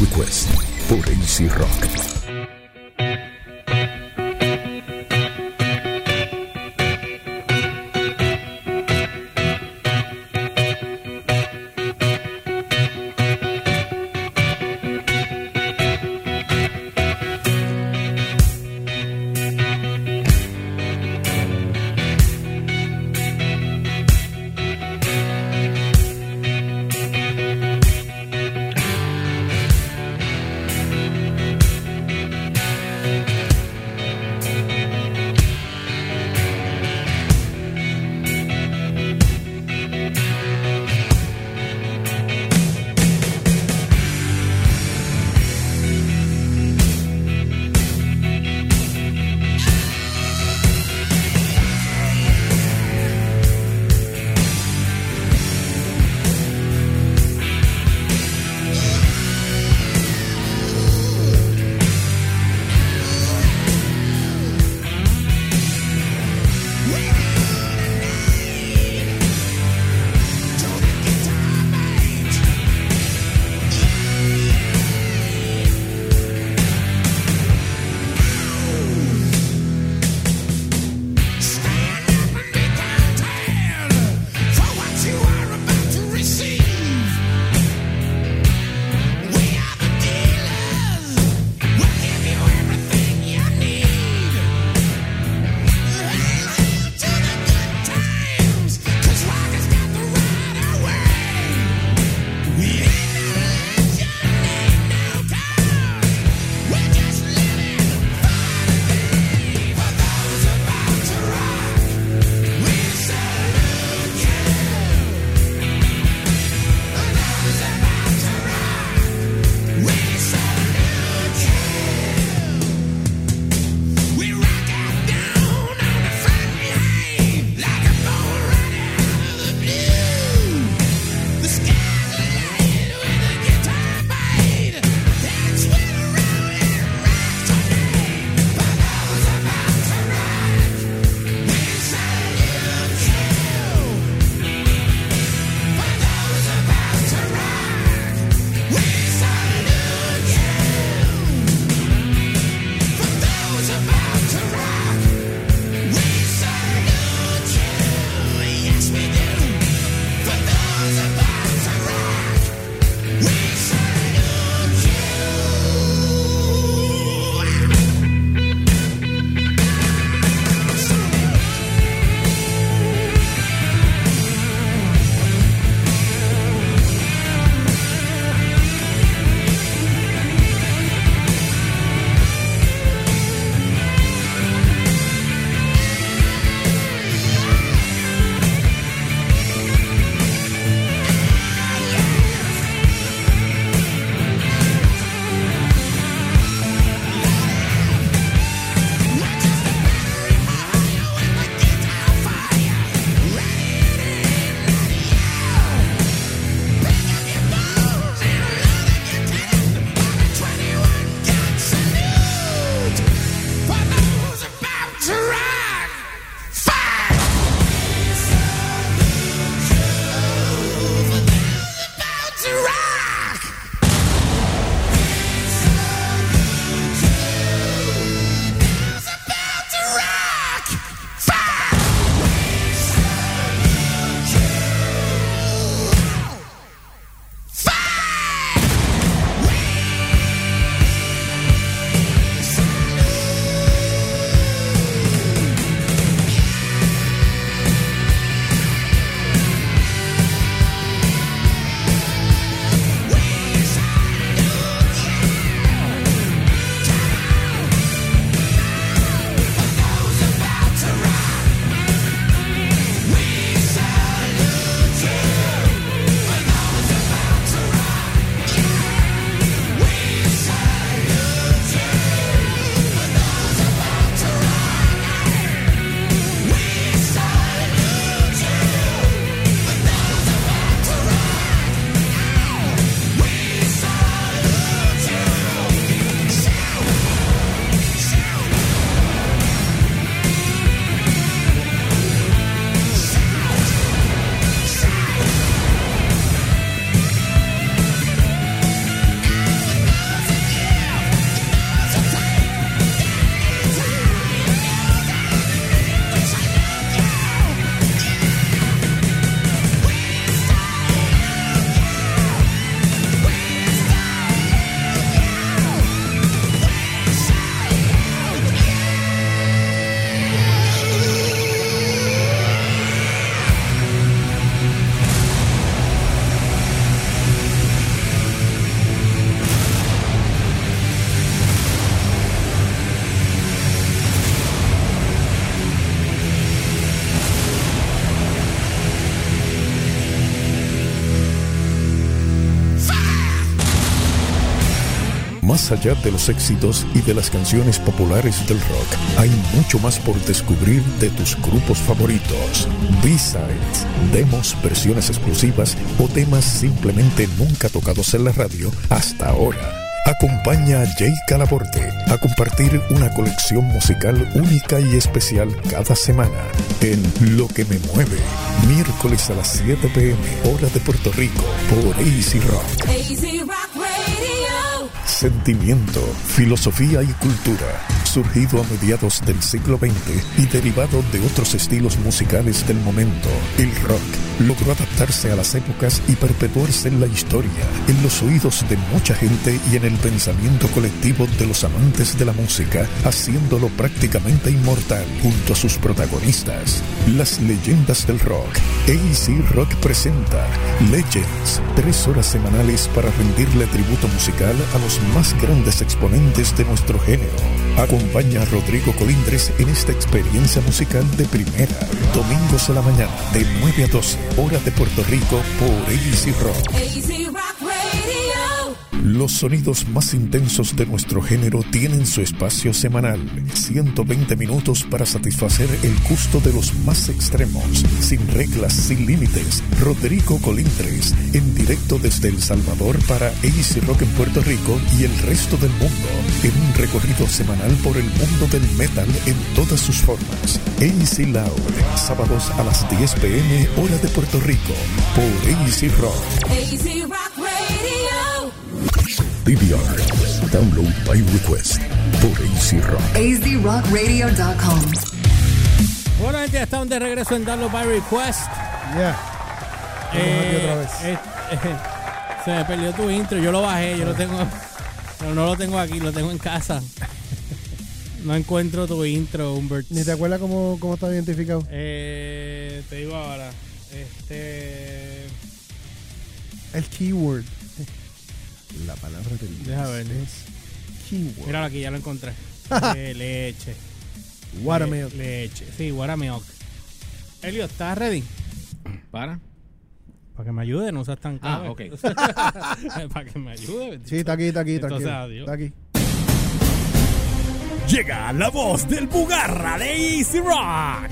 Request por AC Rock. Más allá de los éxitos y de las canciones populares del rock, hay mucho más por descubrir de tus grupos favoritos. B-sides, demos, versiones exclusivas o temas simplemente nunca tocados en la radio hasta ahora. Acompaña a Jay Calaborte a compartir una colección musical única y especial cada semana en Lo que me mueve, miércoles a las 7 pm, hora de Puerto Rico, por AC Rock. Sentimiento, filosofía y cultura, surgido a mediados del siglo XX y derivado de otros estilos musicales del momento, el rock logró adaptarse a las épocas y perpetuarse en la historia, en los oídos de mucha gente y en el pensamiento colectivo de los amantes de la música, haciéndolo prácticamente inmortal junto a sus protagonistas, las leyendas del rock. AC Rock presenta Legends, tres horas semanales para rendirle tributo musical a los más grandes exponentes de nuestro género. Acompaña a Rodrigo Colindres en esta experiencia musical de primera, domingos a la mañana, de 9 a 12, hora de Puerto Rico, por AC Rock. Los sonidos más intensos de nuestro género tienen su espacio semanal. 120 minutos para satisfacer el gusto de los más extremos. Sin reglas, sin límites. Rodrigo Colindres, en directo desde El Salvador para AC Rock en Puerto Rico y el resto del mundo. En un recorrido semanal por el mundo del metal en todas sus formas. AC Loud, sábados a las 10 pm, hora de Puerto Rico, por AC Rock. Rock. DVR. Download by request por AC Rock. azrockradio.com. Bueno, gente, ya estamos de regreso en Download by Request. Yeah. Aquí otra vez. eh, eh, se me perdió tu intro. Yo lo bajé, yo lo tengo. Pero no lo tengo aquí, lo tengo en casa. No encuentro tu intro, Humbert. ¿Ni te acuerdas cómo, cómo está identificado? Eh, te digo ahora. Este. El keyword. La palabra del día Deja ver. es keyword. Míralo aquí, ya lo encontré. <laughs> Eh, leche. Watermelon. Le- leche. Sí, watermelon. Elio, ¿estás ready? Para. Para que me ayude, no seas tan Ah, ok. <laughs> Para que me ayude. Sí, está aquí, está aquí, Entonces, tranquilo. adiós. Está aquí. Llega la voz del bugarra de Easy Rock.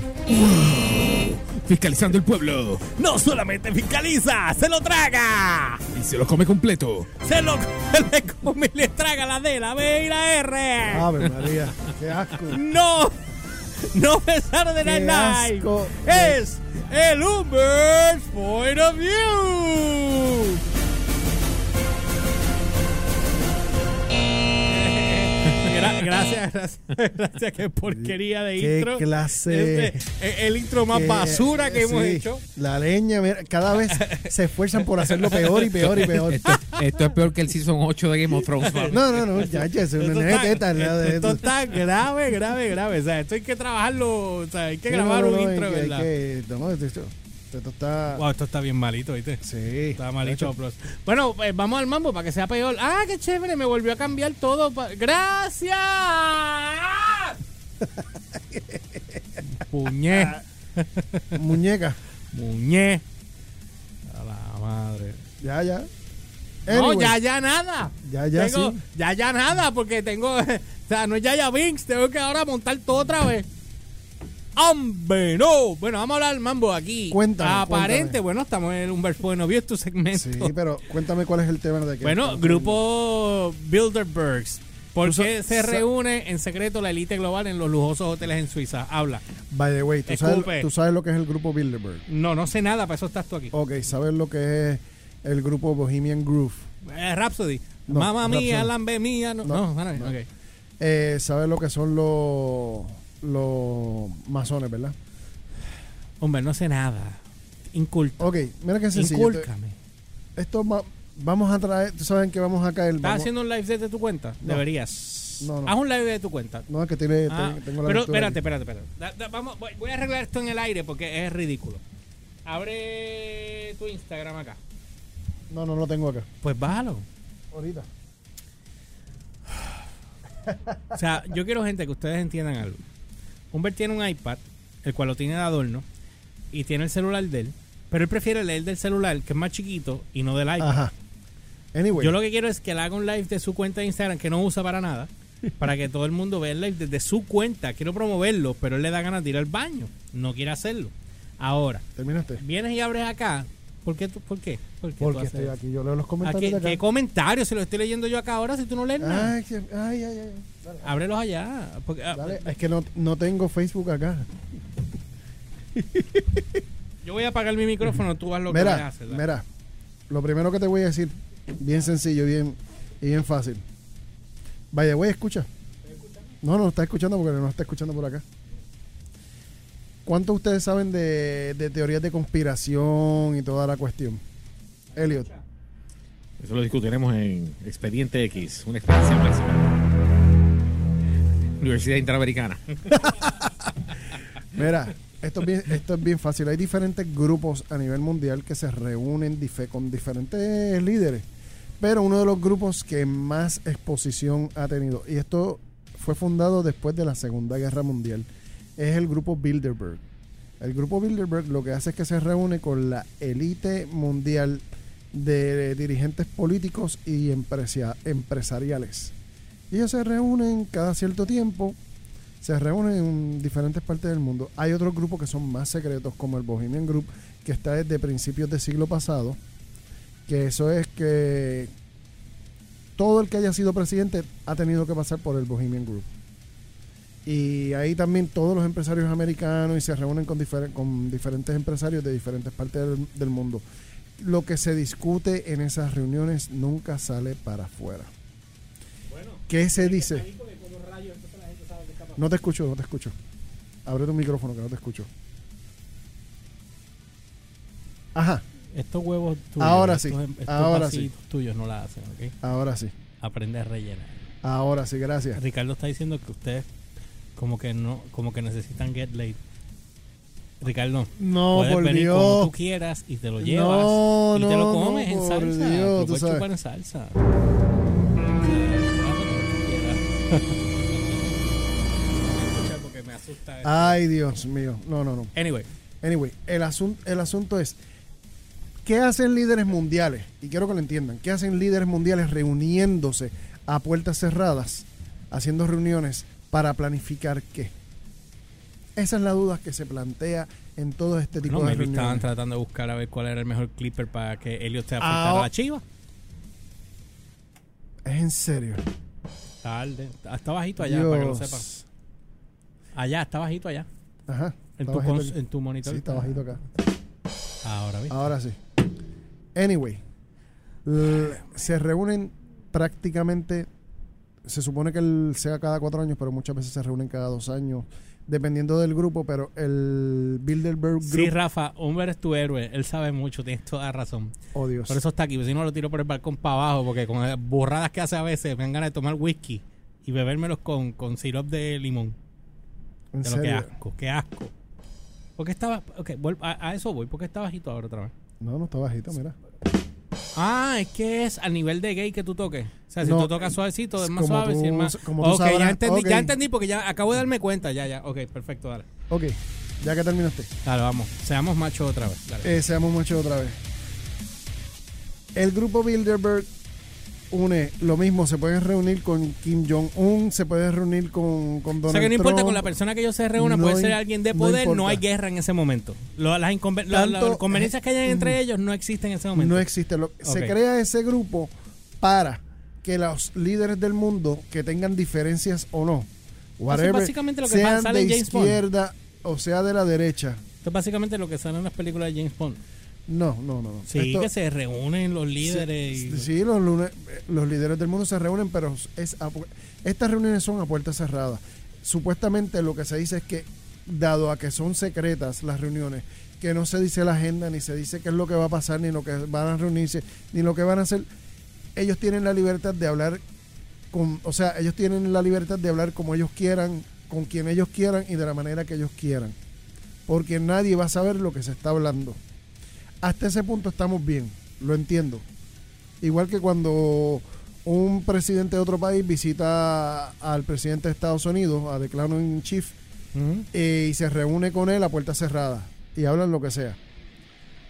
Fiscalizando el pueblo. No solamente fiscaliza, se lo traga. Y se lo come completo. Se lo le come y le traga la D, la B y la R. Ave María. Qué asco. No, no pesar de la Night. Es el Humber's Point of View. Gra- <laughs> gracias, gracias, gracias. Qué porquería de Qué intro. clase. Este, eh, el intro más basura que hemos hecho. La leña, mira, cada vez se esfuerzan por hacerlo peor y peor y peor. Esto, esto es peor que el Season 8 de Game of Thrones. papi. No, no, no, ya, ya, es una Esto está, esto esto. está grave, grave, grave. O sea, esto hay que trabajarlo. O sea, hay que grabar no, no, un no, intro, hay que- hay ¿verdad? que- no, esto, está. Wow, esto está bien malito, ¿viste? Sí. Está malito. Bueno, eh, vamos al mambo para que sea peor. Ah, qué chévere, me volvió a cambiar todo. pa- ¡Gracias! <laughs> Puñé. Muñeca. Muñé. A la madre. Ya, ya. No, ya, ya nada. Ya, ya, Tengo- sí. Ya, ya nada, porque tengo. <laughs> O sea, no es ya, ya Binks. Tengo que ahora montar todo otra vez. ¡Hombre, no! Bueno, vamos a hablar mambo aquí. Cuéntame, Aparente, cuéntame. bueno, estamos en un bueno, vio tu segmento. Sí, pero cuéntame cuál es el tema de que. Bueno, grupo Bilderbergs. ¿Por qué se reúne en secreto la élite global en los lujosos hoteles en Suiza? Habla. By the way, ¿tú sabes, Escupe. tú sabes lo que es el grupo Bilderberg. No, no sé nada, para eso estás tú aquí. Ok, ¿sabes lo que es el grupo Bohemian Groove? Eh, Rhapsody. No, Mamma mía. Lambe mía. No, No, no, vale, no. ok. Eh, ¿Sabes lo que son los los masones, verdad? Hombre, no sé nada. Inculto. Ok, mira qué sencillo. Incúlcame. Esto va- vamos a traer, tú sabes que vamos a caer. ¿Estás haciendo un live desde tu cuenta? No. Deberías. No, no. Haz un live de tu cuenta. No, es que tiene, Ah, ten- tengo la pero espérate, espérate, espérate. Da- da- vamos, voy, voy a arreglar esto en el aire porque es ridículo. Abre tu Instagram acá. No, no lo tengo acá. Pues bájalo. Ahorita. O sea, yo quiero gente que ustedes entiendan algo. Humbert tiene un iPad, el cual lo tiene de adorno, y tiene el celular de él, pero él prefiere leer del celular, que es más chiquito, y no del iPad. Ajá. Anyway. Yo lo que quiero es que él haga un live de su cuenta de Instagram que no usa para nada. <laughs> Para que todo el mundo vea el live desde su cuenta. Quiero promoverlo, pero él le da ganas de ir al baño. No quiere hacerlo. Ahora, ¿Terminaste? vienes y abres acá. ¿Por qué? tú- ¿Por qué? ¿Por qué tú Porque haces estoy eso? aquí. Yo leo los ¿A comentarios qué, de acá. qué comentarios? Se los estoy leyendo yo acá ahora si tú no lees nada. Ay, ay, ay. Dale, Ábrelos allá. Porque, ah, dale. Es que no, no tengo Facebook acá. Yo voy a apagar mi micrófono, tú haz lo que Mira, hacer. dale. mira. Lo primero que te voy a decir, bien sencillo bien, y bien fácil. Vaya, güey, escucha. No, no está escuchando porque no está escuchando por acá. ¿Cuánto ustedes saben de, de teorías de conspiración y toda la cuestión? Elliot. Eso lo discutiremos en Expediente X, una experiencia máxima. Universidad Interamericana. <laughs> Mira, esto es, bien, esto es bien fácil. Hay diferentes grupos a nivel mundial que se reúnen con diferentes líderes. Pero uno de los grupos que más exposición ha tenido, y esto fue fundado después de la Segunda Guerra Mundial, es el grupo Bilderberg. El grupo Bilderberg lo que hace es que se reúne con la élite mundial de dirigentes políticos y empresariales. Y ellos se reúnen cada cierto tiempo se reúnen en diferentes partes del mundo. Hay otros grupos que son más secretos, como el Bohemian Group, que está desde principios del siglo pasado, que eso es que todo el que haya sido presidente ha tenido que pasar por el Bohemian Group. Y ahí también todos los empresarios americanos y se reúnen con, difer- con diferentes empresarios de diferentes partes del mundo. Lo que se discute en esas reuniones nunca sale para afuera. ¿Qué se dice? No te escucho, no te escucho. Abre tu micrófono que no te escucho. Ajá, Estos huevos tuyos. Ahora sí, estos- estos ahora sí. tuyos no la hacen, ¿ok? ahora sí. Aprende a rellenar. Ahora sí, gracias. Ricardo está diciendo que ustedes como que no, como que necesitan get late. Ricardo, No, puedes por venir Dios. como tú quieras y te lo llevas No, y te lo comes no, en salsa. Dios, lo puedes sabes. chupar en salsa. Porque me asusta esto. Ay, Dios mío. No, no, no. Anyway, Anyway, el, asun- el asunto es, ¿qué hacen líderes mundiales? Y quiero que lo entiendan. ¿Qué hacen líderes mundiales reuniéndose a puertas cerradas, haciendo reuniones para planificar qué? Esa es la duda que se plantea en todo este tipo no, de reuniones. estaban tratando de buscar a ver cuál era el mejor clipper para que Elliot se Ah, afectara a oh. la chiva. Es en serio. Tarde. Está bajito allá, para que lo sepas. Allá, está bajito allá. Ajá. En tu, cons- en tu monitor. Sí, está bajito acá. Ahora, ¿viste? Ahora sí. Anyway, se reúnen prácticamente, se supone que el sea cada cuatro años, pero muchas veces se reúnen cada dos años, dependiendo del grupo, pero el Bilderberg Group... Sí, Rafa, Humber es tu héroe. Él sabe mucho, tienes toda razón. oh Dios. Por eso está aquí. Si no, lo tiro por el balcón para abajo, porque con las burradas que hace a veces me dan ganas de tomar whisky y bebérmelos con, con de limón. en que serio. asco, qué asco. Porque estaba. Ok, a, a eso voy. porque está bajito ahora otra vez? No, no está bajito, mira. Ah, es que es al nivel de gay que tú toques. O sea, si No, tú tocas suavecito, es más suave. tú- si es más... como tú ok, ya entendí, ya entendí porque ya acabo de darme cuenta. Ya, ya. Ok, perfecto, dale. Ok, ya que terminaste. Dale, vamos. Seamos machos otra vez. Dale. Eh, seamos muchos otra vez. El grupo Bilderberg une lo mismo, se pueden reunir con Kim Jong-un, se puede reunir con, con Donald o sea que no importa Trump. con la persona que ellos se reúnan, No puede ser alguien de poder, no, hay guerra en ese momento. Lo- las, inconven- Tanto- las conveniencias que hayan entre ellos no existen en ese momento. No existe. Lo- Se Ok. crea ese grupo para que los líderes del mundo que tengan diferencias o no, whatever, básicamente lo que sean sale de James Bond. izquierda o sea de la derecha. Esto es básicamente lo que sale en las películas de James Bond. No, no, no. Sí, Esto- que se reúnen los líderes. Sí, y- sí, los, lune- los líderes del mundo se reúnen, pero es a estas reuniones son a puertas cerradas. Supuestamente lo que se dice es que, dado a que son secretas las reuniones, que no se dice la agenda, ni se dice qué es lo que va a pasar, ni lo que van a reunirse, ni lo que van a hacer, ellos tienen la libertad de hablar con, o sea, ellos tienen la libertad de hablar como ellos quieran, con quien ellos quieran y de la manera que ellos quieran. Porque nadie va a saber lo que se está hablando. Hasta ese punto estamos bien, lo entiendo. Igual que cuando un presidente de otro país visita al presidente de Estados Unidos, a declaro en chief, eh, y se reúne con él a puerta cerrada y hablan lo que sea.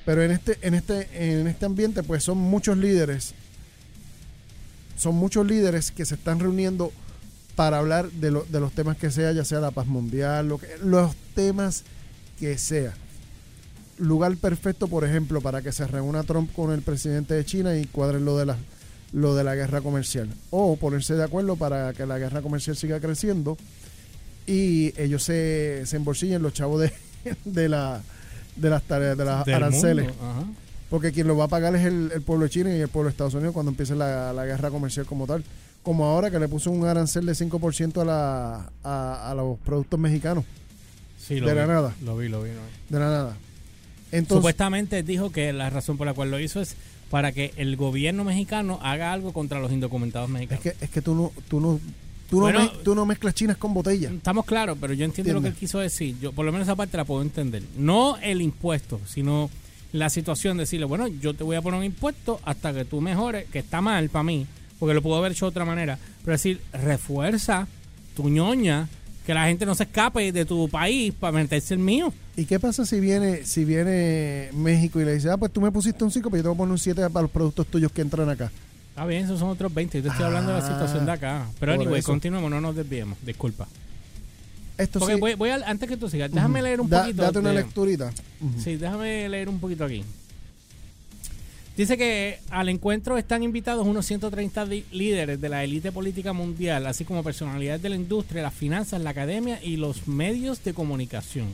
Pero en este, en este, en este ambiente, pues son muchos líderes son muchos líderes que se están reuniendo para hablar de, lo- de los temas que sea, ya sea la paz mundial, lo que, los temas que sea. Lugar perfecto, por ejemplo, para que se reúna Trump con el presidente de China y cuadren lo de la, lo de la guerra comercial. O ponerse de acuerdo para que la guerra comercial siga creciendo y ellos se, se embolsillen los chavos de, <laughs> de, la, de las tareas, de las Del aranceles. ajá. Porque quien lo va a pagar es el, el pueblo de China y el pueblo de Estados Unidos cuando empiece la, la guerra comercial como tal. Como ahora que le puso un arancel de 5% a, la, a, a los productos mexicanos. Sí, lo de vi, la nada. Lo vi, lo vi. lo vi. De la nada. Entonces, Supuestamente dijo que la razón por la cual lo hizo es para que el gobierno mexicano haga algo contra los indocumentados es mexicanos. que, es que tú no, tú no, tú no, mez- tú no mezclas chinas con botella. Estamos claros, pero yo entiendo lo que él quiso decir. Yo por lo menos esa parte la puedo entender. No el impuesto, sino la situación de decirle, bueno, yo te voy a poner un impuesto hasta que tú mejores, que está mal para mí, porque lo puedo haber hecho de otra manera. Pero decir, refuerza tu ñoña, que la gente no se escape de tu país para meterse el mío. ¿Y qué pasa si viene si viene México y le dice, ah, pues tú me pusiste un 5, pero yo te voy a poner un 7 para los productos tuyos que entran acá? Está bien, esos son otros 20. Yo te estoy hablando de la Ah, situación de acá. Pero anyway, eso. continuemos, no nos desviemos. Disculpa. Esto Porque sí- voy, voy a- antes que tú sigas, déjame leer un Da- poquito. Date una de- lecturita. Sí, déjame leer un poquito aquí. Dice que al encuentro están invitados unos 130 di- líderes de la élite política mundial, así como personalidades de la industria, las finanzas, la academia y los medios de comunicación.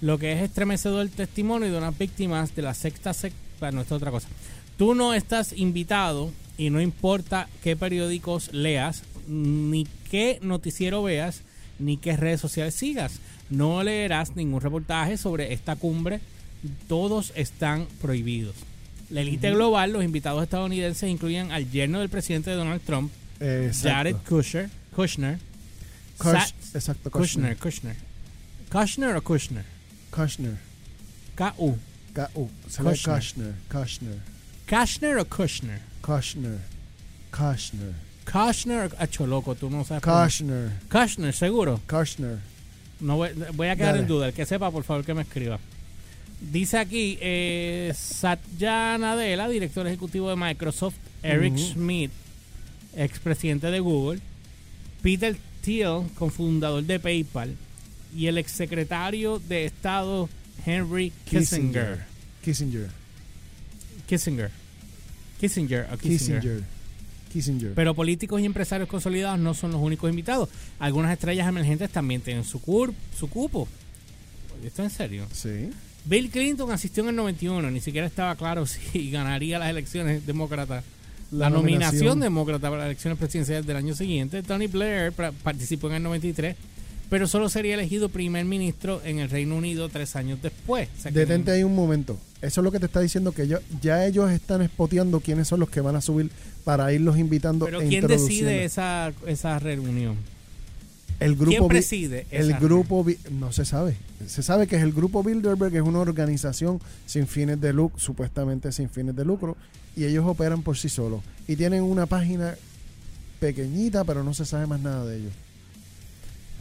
Lo que es estremecedor el testimonio de unas víctimas de la secta secta. Bueno, esto es otra cosa. Tú no estás invitado y no importa qué periódicos leas, ni qué noticiero veas, ni qué redes sociales sigas. No leerás ningún reportaje sobre esta cumbre. Todos están prohibidos. La élite global, los invitados estadounidenses incluyen al yerno del presidente Donald Trump, Exacto. Jared Kushner, Kushner, Kush- exacto, Kushner, Kushner. Kushner, Kushner o Kushner, Kushner. K-U, K-U. Se lee Kushner. Kushner. Kushner. O Kushner, Kushner. Kushner. Kushner, acho loco, tú no sabes. Kushner. Kushner, seguro. Kushner. No voy, voy a quedar Dale. en duda. El que sepa, por favor, que me escriba. Dice aquí eh, Satya Nadella, director ejecutivo de Microsoft, Eric Ujú. Schmidt, expresidente de Google, Peter Thiel, cofundador de PayPal, y el exsecretario de Estado Henry Kissinger. Kissinger. Kissinger. Kissinger. Kissinger. Kissinger. Kissinger. Pero políticos y empresarios consolidados no son los únicos invitados. Algunas estrellas emergentes también tienen su, cur- su cupo. ¿Esto en serio? Sí. Bill Clinton asistió en el 91, ni siquiera estaba claro <laughs> si ganaría las elecciones demócratas. La, La nominación. nominación. demócrata para las elecciones presidenciales del año siguiente. Tony Blair participó en el 93, pero solo sería elegido primer ministro en el Reino Unido tres años después. O sea que- Detente ahí un momento. Eso es lo que te está diciendo que ya ellos están espoteando quiénes son los que van a subir para irlos invitando pero e ¿quién decide esa, esa reunión? El grupo ¿Quién preside El esa grupo Bi- no se sabe. Se sabe que es el grupo Bilderberg, que es una organización sin fines de lucro, supuestamente sin fines de lucro, y ellos operan por sí solos. Y tienen una página pequeñita, pero no se sabe más nada de ellos.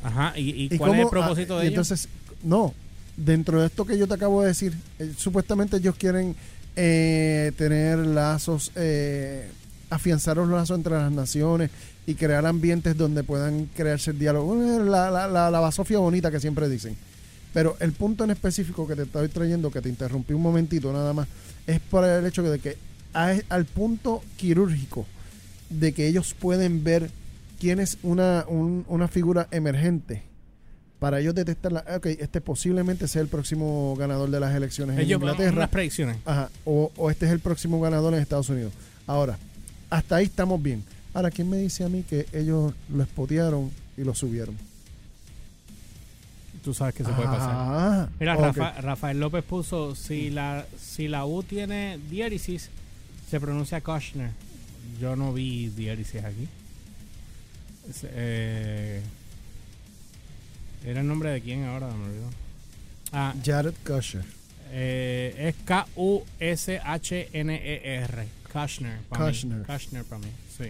Ajá, ¿y, y ¿Y cuál es el cómo- propósito ah, de y ellos? Entonces, no, dentro de esto que yo te acabo de decir, eh, supuestamente ellos quieren eh, tener lazos, eh, afianzar los lazos entre las naciones y crear ambientes donde puedan crearse el diálogo. La, la, la, la basofia bonita que siempre dicen. Pero el punto en específico que te estoy trayendo, que te interrumpí un momentito nada más, es por el hecho de que a- al punto quirúrgico de que ellos pueden ver quién es una, un- una figura emergente para ellos detectarla. Ok, este posiblemente sea el próximo ganador de las elecciones Ellos en Inglaterra. unas predicciones. Ajá, o, o este es el próximo ganador en Estados Unidos. Ahora, hasta ahí estamos bien. Ahora, ¿quién me dice a mí que ellos lo espotearon y lo subieron? Tú sabes que se puede pasar. Ah, Mira. Rafa- Rafael López puso, si la, si la U tiene diéresis, se pronuncia Kushner. Yo no vi diéresis aquí. Eh, ¿Era el nombre de quién ahora? Me olvidó. Ah, Jared Kushner. eh, es K-U-S-H-N-E-R. Kushner. mí. Kushner. Kushner para mí, sí.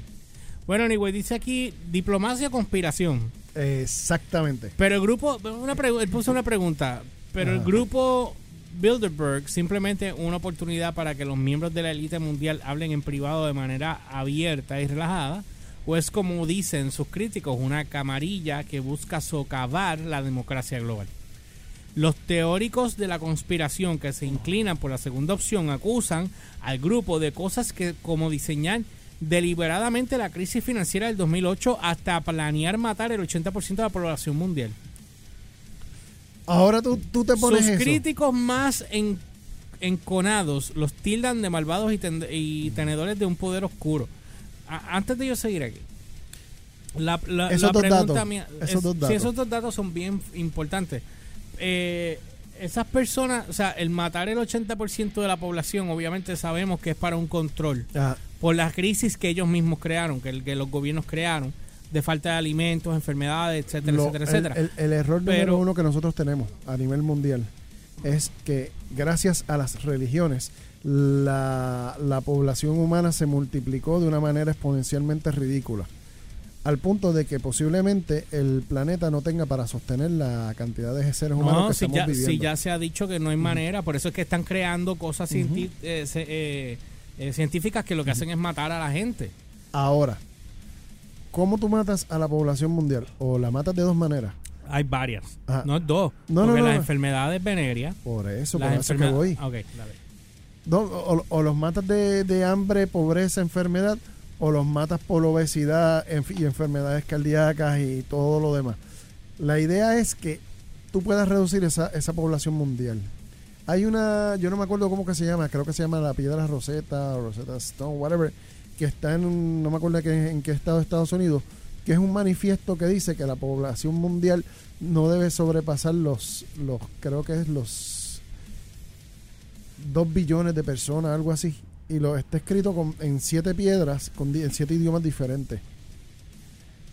Bueno, anyway, dice aquí diplomacia conspiración. Exactamente. Pero el grupo, una él puso una pregunta, pero el grupo Bilderberg simplemente una oportunidad para que los miembros de la élite mundial hablen en privado de manera abierta y relajada? ¿O es como dicen sus críticos, una camarilla que busca socavar la democracia global? Los teóricos de la conspiración que se inclinan por la segunda opción acusan al grupo de cosas que como diseñar deliberadamente la crisis financiera del 2008 hasta planear matar el 80% de la población mundial. Ahora tú, tú te pones Sus eso. críticos más en- enconados los tildan de malvados y, ten- y tenedores de un poder oscuro. A- antes de yo seguir aquí, la, la- Esos la dos pregunta datos, mía, esos es- dos datos. esos dos datos son bien importantes. Eh, esas personas, o sea, el matar el 80% de la población, obviamente sabemos que es para un control. Ajá. Por la crisis que ellos mismos crearon, que, el- que los gobiernos crearon, de falta de alimentos, enfermedades, etcétera, Lo- etcétera, el, etcétera. el- el error número Pero- uno que nosotros tenemos a nivel mundial es que gracias a las religiones la, la población humana se multiplicó de una manera exponencialmente ridícula al punto de que posiblemente el planeta no tenga para sostener la cantidad de seres humanos No, que si estamos ya, viviendo. si ya se ha dicho que no hay manera, por eso es que están creando cosas eh, se- eh, eh, científicas que lo que hacen es matar a la gente. Ahora, ¿cómo tú matas a la población mundial? O la matas de dos maneras. Hay varias, Ajá. no dos. No, no, porque no, las no. enfermedades venéreas. Por eso, las por eso que voy. Ok, dale. O, los matas de, de hambre, pobreza, enfermedad, o los matas por obesidad y enfermedades cardíacas y todo lo demás. La idea es que tú puedas reducir esa, esa población mundial. Hay una, yo no me acuerdo cómo que se llama, creo que se llama la piedra Rosetta, o Rosetta Stone, whatever, que está en no me acuerdo en qué estado de Estados Unidos, que es un manifiesto que dice que la población mundial no debe sobrepasar los, los creo que es los 2 billones de personas, algo así. Y lo está escrito con, en siete piedras, con, en siete idiomas diferentes.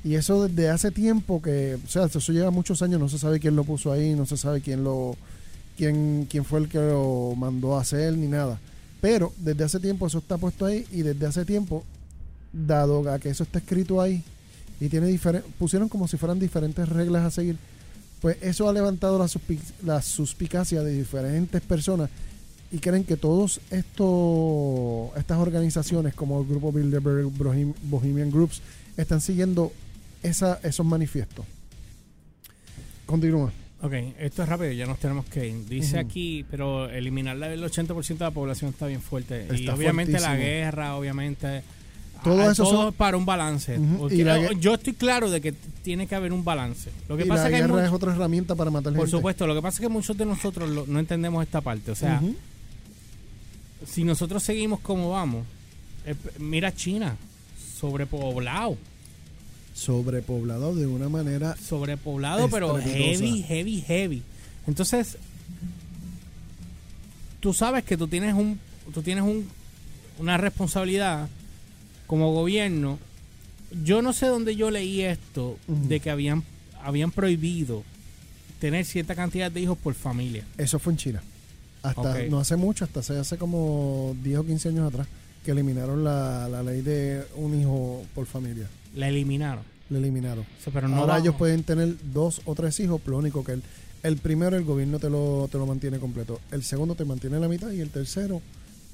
Y eso desde hace tiempo que, o sea, eso lleva muchos años, no se sabe quién lo puso ahí, no se sabe quién lo, quién, quién fue el que lo mandó a hacer ni nada. Pero desde hace tiempo eso está puesto ahí y desde hace tiempo, dado a que eso está escrito ahí y tiene diferentes, pusieron como si fueran diferentes reglas a seguir, pues eso ha levantado la, suspi- la suspicacia de diferentes personas y creen que todos estos estas organizaciones como el grupo Bilderberg Bohem- Bohemian Groups están siguiendo esa, esos manifiestos. Continúa. Ok, esto es rápido, ya nos tenemos que ir. Dice aquí, pero eliminar el 80% de la población está bien fuerte. y obviamente la guerra, obviamente. Todo eso todo son- para un balance. Y la yo estoy claro de que tiene que haber un balance. Lo que y pasa la es que hay guerra es otra herramienta para matar Por gente. supuesto, lo que pasa es que muchos de nosotros lo- no entendemos esta parte. O sea. Si nosotros seguimos como vamos, eh, mira China, sobrepoblado. Sobrepoblado de una manera Sobrepoblado, pero heavy, heavy, heavy. Entonces, tú sabes que tú tienes un, tú tienes un, una responsabilidad como gobierno. Yo no sé dónde yo leí esto de que habían, habían prohibido tener cierta cantidad de hijos por familia. Eso fue en China. Hasta no hace mucho, hasta hace, hace como 10 o 15 años atrás, que eliminaron la, la ley de un hijo por familia. La eliminaron. La eliminaron. O sea, pero no Ahora ellos pueden tener dos o tres hijos, lo único que el, el primero el gobierno te lo, te lo mantiene completo. El segundo te mantiene la mitad y el tercero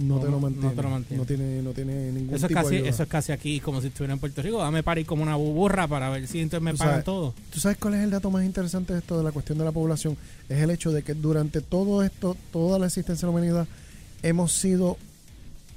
no, No, te lo no mantiene. te lo mantiene. No tiene, no tiene ningún Eso es, tipo de casi, ayuda. eso es casi aquí como si estuviera en Puerto Rico. Dame parir como una burra para ver si entonces me pagan sabes- todo. ¿Tú sabes cuál es el dato más interesante de esto de la cuestión de la población? Es el hecho de que durante todo esto, toda la existencia de la humanidad, hemos sido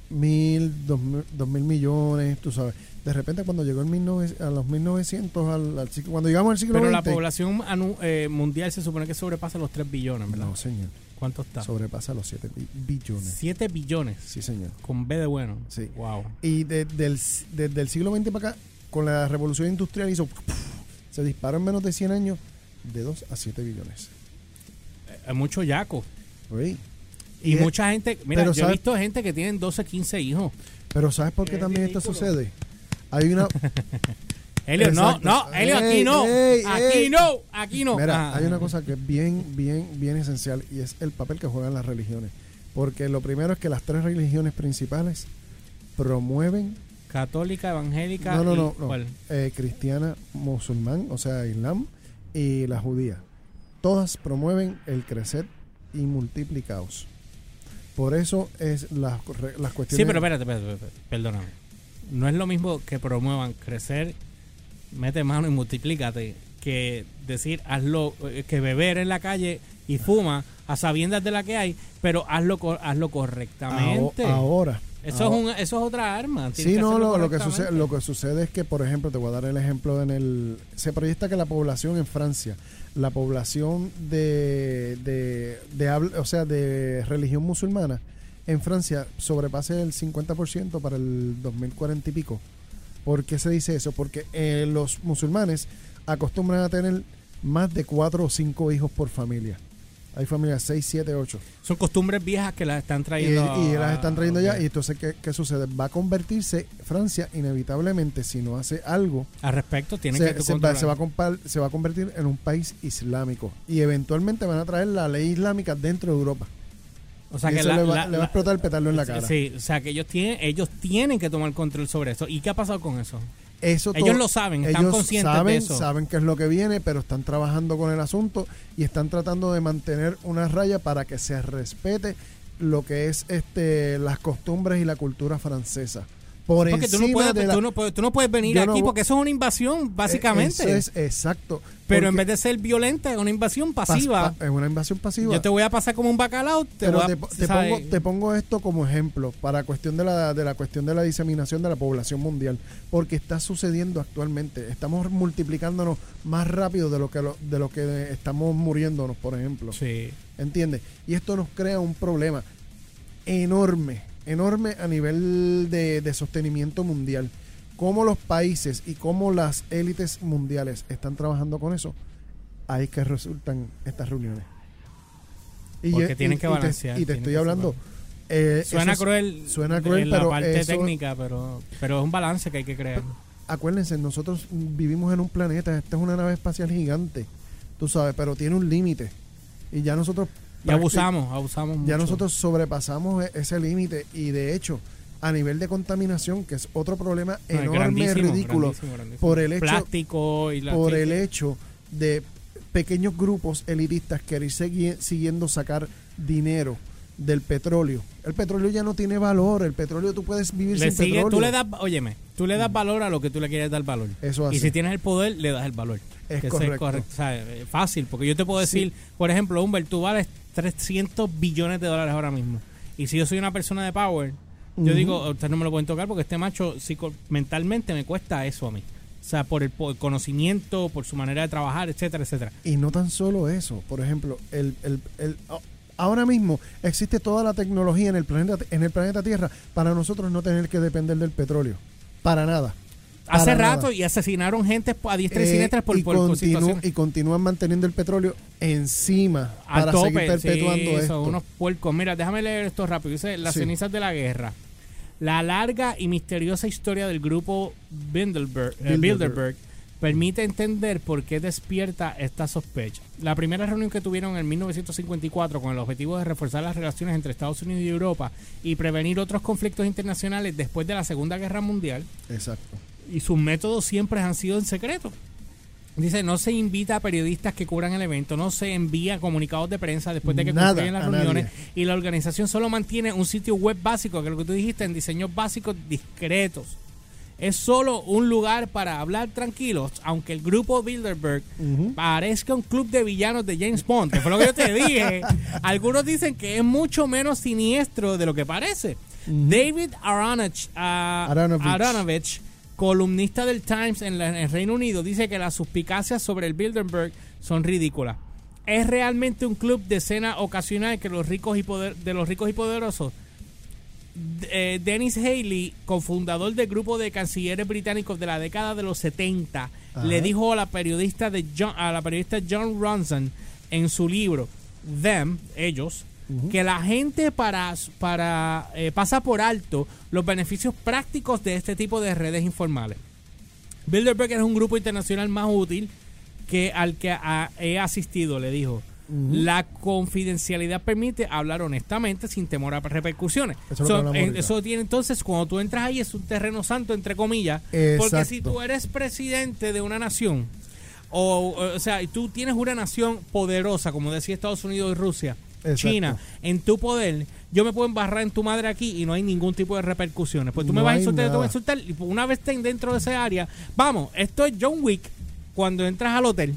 mil, dos mil, dos mil millones, tú sabes. De repente cuando llegó el 1900 a los 1900, al, al cuando llegamos al siglo Pero la población anu- eh, mundial se supone que sobrepasa los 3 billones, ¿verdad? No, señor. ¿Cuánto está? sobrepasa los 7 billones. 7 billones. Sí, señor. Con B de bueno. Sí. Wow. Y desde el siglo XX para acá, con la revolución industrial hizo, se disparó en menos de 100 años de 2 a 7 billones. Hay mucho yaco. Oye, Y es- mucha gente, mira, pero yo he ¿sabes- visto gente que tienen 12, 15 hijos. Pero ¿sabes por qué también esto sucede? Hay una... <laughs> Helio, no, no, Helio, aquí no. ey, aquí ey. no, aquí no. Mira, Ah. hay una cosa que es bien, bien, bien esencial y es el papel que juegan las religiones. Porque lo primero es que las tres religiones principales promueven... Católica, evangélica. No, no, y- no. no. ¿cuál? Eh, cristiana, musulmán, o sea, islam y la judía. Todas promueven el crecer y multiplicaos. Por eso es las, las cuestiones. Sí, pero espérate, espérate, espérate, perdóname. No es lo mismo que promuevan crecer, mete mano y multiplícate, que decir hazlo, eh, que beber en la calle y fuma a sabiendas de la que hay, pero hazlo, hazlo correctamente. Aho- ahora. Eso, ahora. es un, eso es otra arma. Sí, no, lo, lo que sucede, lo que sucede es que, por ejemplo, te voy a dar el ejemplo en el... Se proyecta que la población en Francia, la población de, de, o sea, de religión musulmana, en Francia sobrepase el 50% para el 2040 y pico. ¿Por qué se dice eso? Porque eh, los musulmanes acostumbran a tener más de cuatro o cinco hijos por familia. Hay familias 6, 7, 8. Son costumbres viejas que las están trayendo. y las están trayendo ok. ya. Y entonces, ¿qué, qué sucede? Va a convertirse Francia inevitablemente, si no hace algo, Al respecto, tienen se, que se va, se va a se va a convertir en un país islámico. Y eventualmente van a traer la ley islámica dentro de Europa. O sea Y que eso la- le, va, la- le va la- a explotar el petardo en la cara. Sí, o sea que ellos tienen, ellos tienen que tomar control sobre eso. ¿Y qué ha pasado con eso? Eso ellos lo saben, están ellos conscientes saben, de eso. Saben qué es lo que viene, pero están trabajando con el asunto y están tratando de mantener una raya para que se respete lo que es este las costumbres y la cultura francesa. Por Porque tú encima no, puedes, de la- tú, no puedes, tú no puedes venir no aquí porque eso es una invasión, básicamente. Eso es exacto. Pero en vez de ser violenta, es una invasión pas- pasiva. pa- es una invasión pasiva. Yo te voy a pasar como un bacalao. Te Pero voy a- te, te pongo, te pongo esto como ejemplo para cuestión de la, de la cuestión de la diseminación de la población mundial, porque está sucediendo actualmente. Estamos multiplicándonos más rápido de lo que lo- de lo que estamos muriéndonos, por ejemplo. Sí. ¿Entiendes? Y esto nos crea un problema enorme, enorme a nivel de, de sostenimiento mundial. Cómo los países y cómo las élites mundiales están trabajando con eso, ahí que resultan estas reuniones. Porque yo- tienen que y te- balancear, Y te, estoy hablando. eh, Suena cruel, Suena cruel, en la pero parte eso- técnica, pero, pero es un balance que hay que crear. acuérdense, nosotros vivimos en un planeta, esta es una nave espacial gigante, tú sabes, pero tiene un límite. Y ya nosotros... Y abusamos, abusamos Ya mucho. nosotros sobrepasamos e- ese límite y de hecho, a nivel de contaminación, que es otro problema No, es enorme, grandísimo, ridículo, grandísimo, grandísimo. por el hecho Plástico y la- por el hecho de pequeños grupos elitistas querer seguir siguiendo sacar dinero del petróleo. El petróleo ya no tiene valor, el petróleo tú puedes vivir Le sin sigue- petróleo. tú le das, óyeme, tú le das valor a lo que tú le quieres dar valor. Eso y así. si tienes el poder, le das el valor. Es Que correcto. o sea, es fácil, porque yo te puedo Sí. decir, por ejemplo, Humber, tú vales 300 billones de dólares ahora mismo. Y si yo soy una persona de power, yo digo, ustedes no me lo pueden tocar porque este macho psico- mentalmente me cuesta eso a mí. O sea, por el, por el conocimiento, por su manera de trabajar, etcétera, etcétera. Y no tan solo eso, por ejemplo, el, el- el- ahora mismo existe toda la tecnología en el planeta en el planeta Tierra para nosotros no tener que depender del petróleo. Para nada. Hace nada. rato y asesinaron gente a diestra y Eh, siniestra por, y, por, situaciones. y continúan manteniendo el petróleo encima Al para tope, seguir perpetuando sí, esto. son unos puercos. Mira, déjame leer esto rápido. Dice, las Sí. cenizas de la guerra. La larga y misteriosa historia del grupo Bilderberg, eh. Bilderberg permite entender por qué despierta esta sospecha. La primera reunión que tuvieron en 1954 con el objetivo de reforzar las relaciones entre Estados Unidos y Europa y prevenir otros conflictos internacionales después de la Segunda Guerra Mundial Exacto. Y sus métodos siempre han sido en secreto. Dice, no se invita a periodistas que cubran el evento, no se envía comunicados de prensa después de que Nada, concluyen las reuniones nadie. y la organización solo mantiene un sitio web básico, que es lo que tú dijiste, en diseños básicos discretos. Es solo un lugar para hablar tranquilos, aunque el grupo Bilderberg parezca un club de villanos de James Bond, que fue lo que yo te <laughs> dije. Algunos dicen que es mucho menos siniestro de lo que parece. David Aronach, ah, Aronovich. Aronovich, columnista del Times en, la- en el Reino Unido, dice que las suspicacias sobre el Bilderberg son ridículas. ¿Es realmente un club de cena ocasional que los ricos y poder, de los ricos y poderosos? Eh, Dennis Haley, cofundador del grupo de cancilleres británicos de la década de los 70, Ajá. le dijo a la periodista de John, a la periodista John Ronson en su libro Them, ellos, que la gente para, para eh, pasa por alto los beneficios prácticos de este tipo de redes informales. Bilderberg es un grupo internacional más útil que al que he asistido, le dijo. La confidencialidad permite hablar honestamente sin temor a repercusiones. Eso So, eso tiene entonces, cuando tú entras ahí, es un terreno santo, entre comillas. Porque si tú eres presidente de una nación, o, o sea, y tú tienes una nación poderosa, como decía Estados Unidos y Rusia, Exacto. China en tu poder, yo me puedo embarrar en tu madre aquí y no hay ningún tipo de repercusiones. Pues tú me vas a insultar, yo te voy a insultar. Y una vez estén dentro de esa área, vamos, esto es John Wick cuando entras al hotel.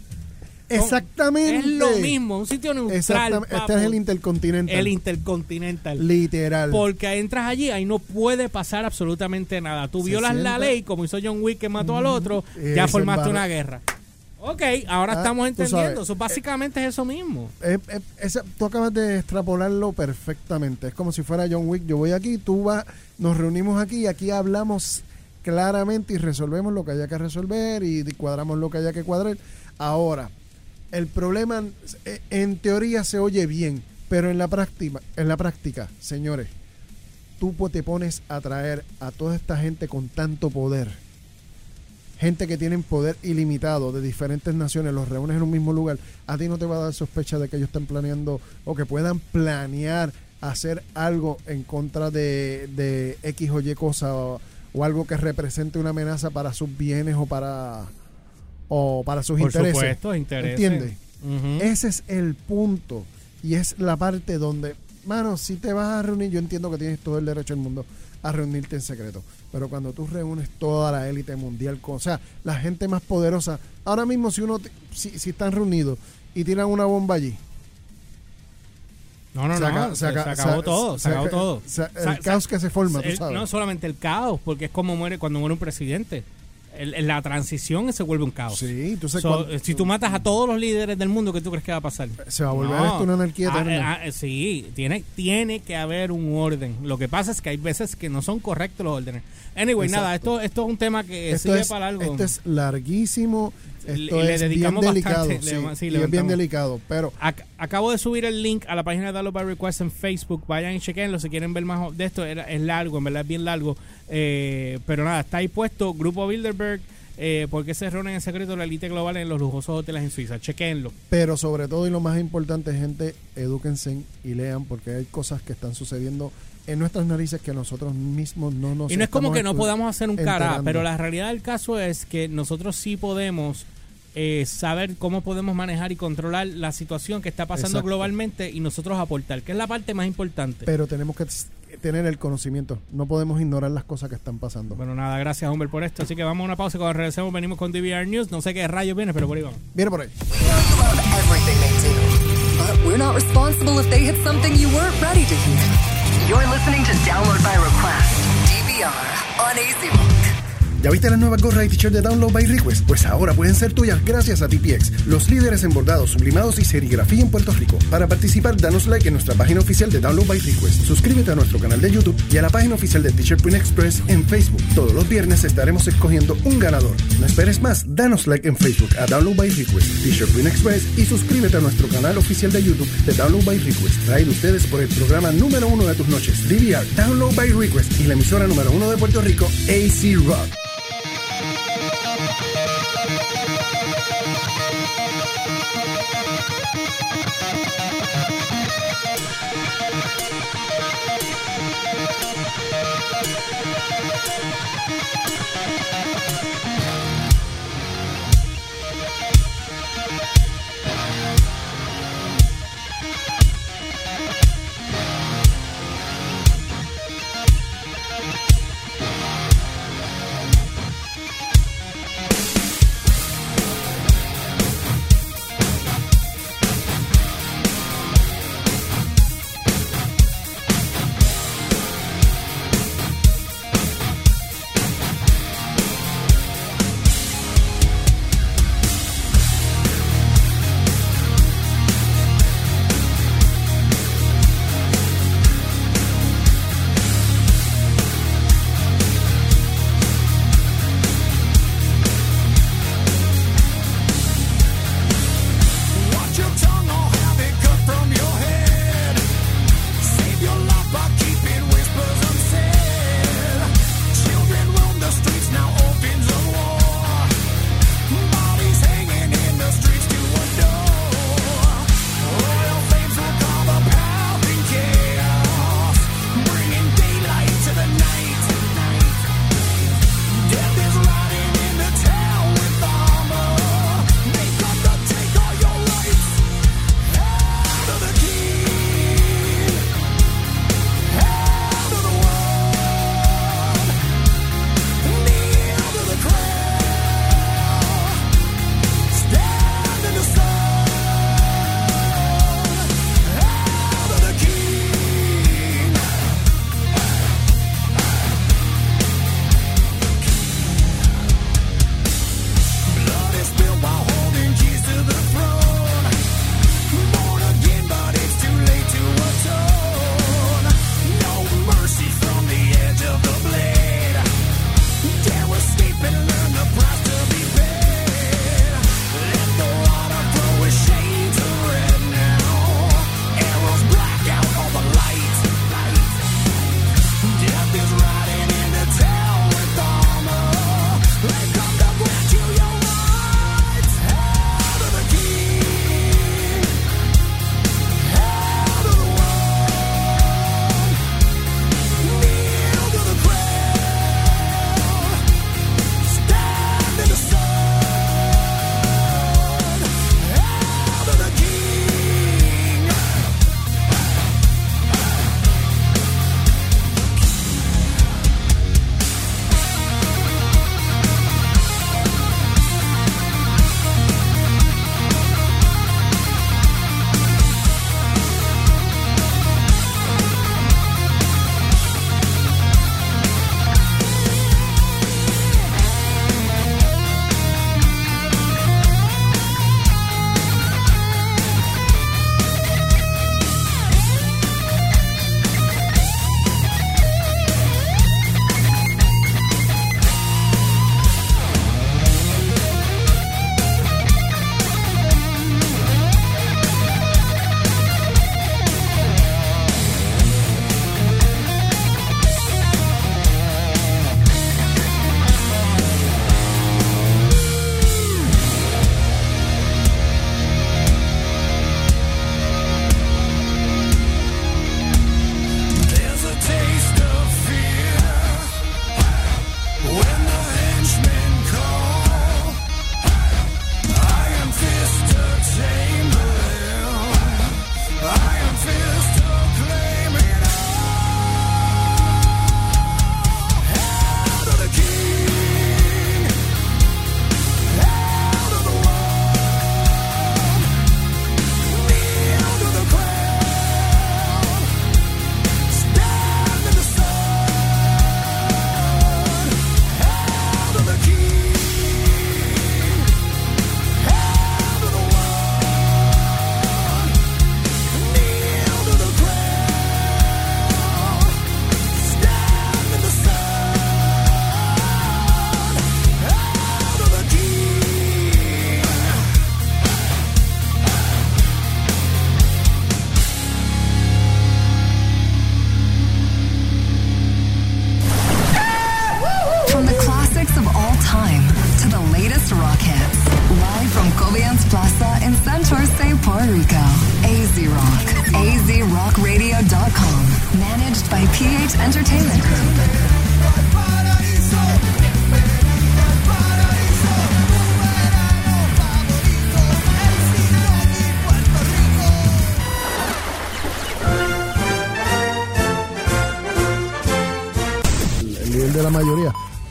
Exactamente. Es lo mismo, un sitio neutral. Exactamente. Este es el Intercontinental. El Intercontinental. Literal. Porque entras allí, ahí no puede pasar absolutamente nada. Tú violas la ley, como hizo John Wick que mató al otro, ya formaste una guerra. Ok, ahora Ah, estamos entendiendo. Eso básicamente es eso mismo. Esa- tú acabas de extrapolarlo perfectamente. Es como si fuera John Wick. Yo voy aquí, tú vas, nos reunimos aquí y aquí hablamos claramente y resolvemos lo que haya que resolver y cuadramos lo que haya que cuadrar. Ahora, el problema eh, en teoría se oye bien, pero en la práctica, en la práctica, señores, tú te pones a traer a toda esta gente con tanto poder gente que tienen poder ilimitado de diferentes naciones, los reúnes en un mismo lugar, a ti no te va a dar sospecha de que ellos estén planeando o que puedan planear hacer algo en contra de, de X o Y cosa o, o algo que represente una amenaza para sus bienes o para o para sus Por intereses. supuesto, intereses. ¿Entiendes? Ese es el punto y es la parte donde, mano, si te vas a reunir, yo entiendo que tienes todo el derecho del mundo a reunirte en secreto, pero cuando tú reúnes toda la élite mundial, con- o sea, la gente más poderosa, ahora mismo si uno, si, si están reunidos y tiran una bomba allí, No, no, Se no. se, se aca- se acabó se- todo. Se, acabó aca- todo. el caos que se forma, tú sabes. No solamente el caos, porque es como muere cuando muere un presidente. El- la transición se vuelve un caos. Sí, entonces So, si tú matas a todos los líderes del mundo, ¿qué tú crees que va a pasar? Se va a volver esto una anarquía Ah, eterna. ah, eh, sí, tiene, tiene que haber un orden. Lo que pasa es que hay veces que no son correctos los órdenes. Anyway, Exacto. nada, esto, esto es un tema que esto sigue es, para algo. esto es larguísimo, esto le es dedicamos bien delicado, bastante, sí, le- sí, es bien delicado, pero Ac- acabo de subir el link a la página de Download by Request en Facebook. Vayan y chequenlo si quieren ver más de esto. Era- es largo, en verdad es bien largo. Eh, pero nada, está ahí puesto Grupo Bilderberg. Eh, ¿Por qué se reúnen en secreto la élite global en los lujosos hoteles en Suiza? Chequenlo. Pero sobre todo y lo más importante, gente, edúquense y lean porque hay cosas que están sucediendo en nuestras narices que nosotros mismos no nos y no es como que no podamos hacer un cara, pero la realidad del caso es que nosotros sí podemos eh, saber cómo podemos manejar y controlar la situación que está pasando Exacto. globalmente y nosotros aportar, que es la parte más importante. Pero tenemos que tener el conocimiento. No podemos ignorar las cosas que están pasando. Bueno, nada, gracias, Humber, por esto. Así que vamos a una pausa y cuando regresemos venimos con DVR News. No sé qué rayos viene, pero por ahí vamos. Viene por ahí. everything they do. But we're not responsible if they hit something you weren't ready to hear. You're listening to Download by Request, DVR, on AC Rock. ¿Ya viste las nuevas gorras y t-shirts de Download by Request? Pues ahora pueden ser tuyas gracias a TPX, los líderes en bordados, sublimados y serigrafía en Puerto Rico. Para participar, danos like en nuestra página oficial de Download by Request. Suscríbete a nuestro canal de YouTube y a la página oficial de T-Shirt Print Express en Facebook. Todos los viernes estaremos escogiendo un ganador. No esperes más, danos like en Facebook a Download by Request, T-Shirt Print Express y suscríbete a nuestro canal oficial de YouTube de Download by Request. Traído ustedes por el programa número uno de tus noches, DVR, Download by Request y la emisora número uno de Puerto Rico, AC Rock.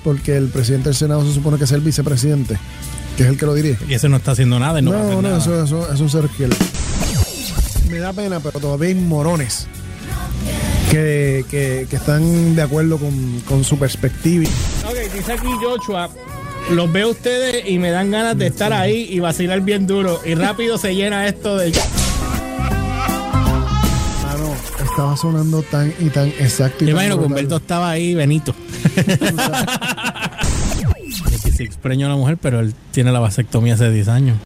Porque el presidente del Senado se supone que es el vicepresidente, que es el que lo dirige. Y eso no está haciendo nada. y No, va a No, hacer no, nada. eso, eso es un ser fiel. Me da pena, pero todavía hay morones que, que- que están de acuerdo con, con su perspectiva. Ok, dice aquí Joshua. Los veo ustedes y me dan ganas de estar ahí y vacilar bien duro. Y rápido se llena esto de. Ah, no, estaba sonando tan y tan exacto. Y Yo tan imagino que. Humberto estaba ahí, Benito. Que se expreñó a la mujer, pero él tiene la vasectomía hace 10 años.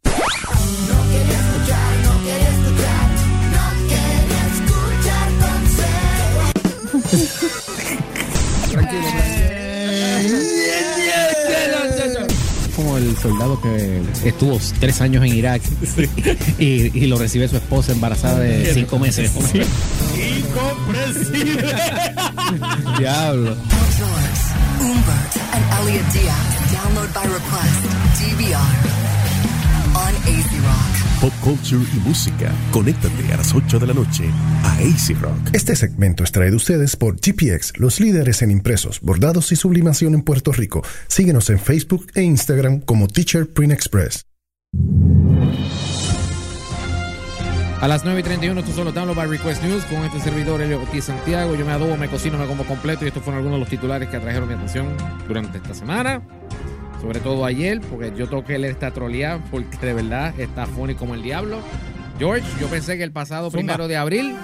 Como el soldado que estuvo tres años en Irak y, y lo recibe su esposa embarazada de cinco meses. Incomprensible. Diablo. Umbert, and Elliot Diaz. Download by request. DVR. On AZ Rock. Pop culture y música. Conéctate a las 8 de la noche a AC Rock. Este segmento es traído a ustedes por GPX, los líderes en impresos, bordados y sublimación en Puerto Rico. Síguenos en Facebook e Instagram como Teacher Print Express. A las 9 y 31, esto solo download by Request News con este servidor Elio Ortiz Santiago. Yo me adobo, me cocino, me como completo y estos fueron algunos de los titulares que atrajeron mi atención durante esta semana. Sobre todo ayer, porque yo tengo que leer esta troleada porque de verdad está funny como el diablo. George, yo pensé que el pasado Zumba. primero de abril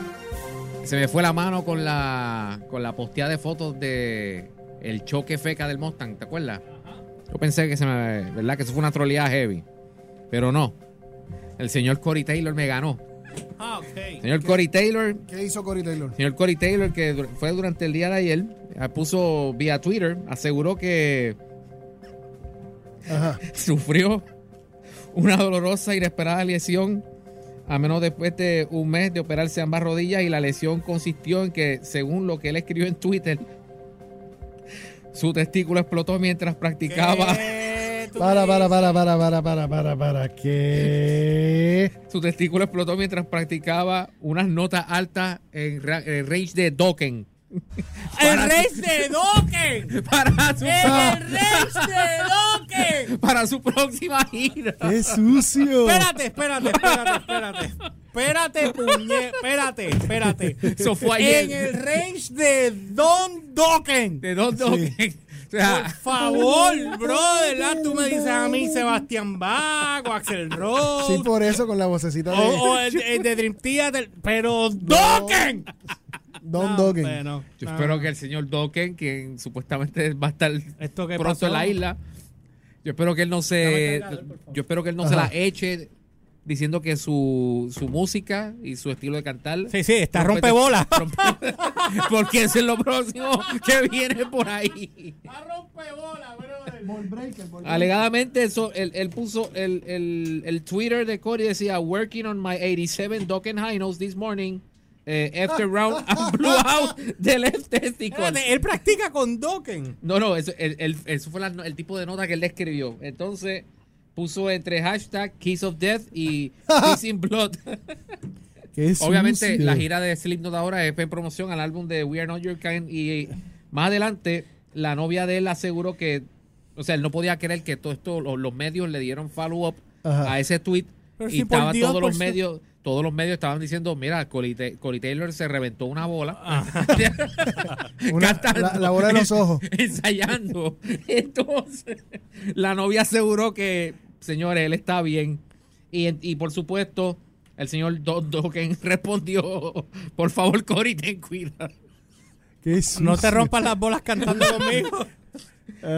se me fue la mano con la con la posteada de fotos de el choque feca del Mustang, ¿te acuerdas? Yo pensé que se me, ¿verdad? Que eso fue una troleada heavy. Pero no. El señor Corey Taylor me ganó. Ah, ok. Señor Corey Taylor, ¿Qué hizo Cory Taylor? señor Corey Taylor, que fue durante el día de ayer, eh, puso vía Twitter, aseguró que Ajá. <laughs> sufrió una dolorosa e inesperada lesión a menos después de un mes de operarse ambas rodillas y la lesión consistió en que, según lo que él escribió en Twitter, su testículo explotó mientras practicaba. Para, para, para, para, para, para, para, para. ¿Qué? <laughs> Su testículo explotó mientras practicaba unas notas altas en, en range de Dokken. <laughs> ¡El rey de Dokken! <laughs> Para su, ¡El rey de Dokken! para su próxima gira. ¡Qué sucio! Espérate, espérate, espérate, espérate. Espérate, puñe, espérate, espérate. Eso fue ayer. En el range de Don Dokken. De Don Dokken. Sea, Por favor, bro, ¿verdad? Tú me dices a mí Sebastián Bach o Axel Rose. Sí, por eso, con la vocecita de o, o el, el de Dream Theater. Pero Dokken. Don No, Dokken. bueno, Yo no. espero que el señor Dokken, quien supuestamente va a estar Esto que pronto pasó. en la isla, yo espero que él no se, yo espero que él no se la eche diciendo que su, su música y su estilo de cantar. Sí, sí, está <laughs> rompe- rompe bola. rompe- porque eso es lo próximo que viene por ahí. Ball breaker, ball breaker. Alegadamente, eso, él, él puso el, el, el Twitter de Corey decía: Working on my 87 Dokken High Notes this morning. eh, after round, <laughs> and blew out the left testicle. Él practica con Dokken. No, no, eso, el, el- eso fue la- el tipo de nota que él le escribió. Entonces puso entre hashtag Kiss of Death y <laughs> Kiss in Blood. <laughs> ¡Qué Obviamente sucio! la gira de Slipknot ahora es en promoción al álbum de We Are Not Your Kind y más adelante la novia de él aseguró que, o sea, él no podía creer que todo esto, los, medios le dieron follow up Ajá. a ese tweet Pero y si estaba Dios, todos los medios, todos los medios estaban diciendo, mira, Corey, Ta- Corey Taylor se reventó una bola. <laughs> Una- cantando, la- la bola de los ojos. ensayando. Entonces, la novia aseguró que, señores, él está bien. Y, y por supuesto, el señor Don Dokken <laughs> respondió, por favor, Cory, ten cuidado. No te rompas las bolas cantando conmigo. <laughs>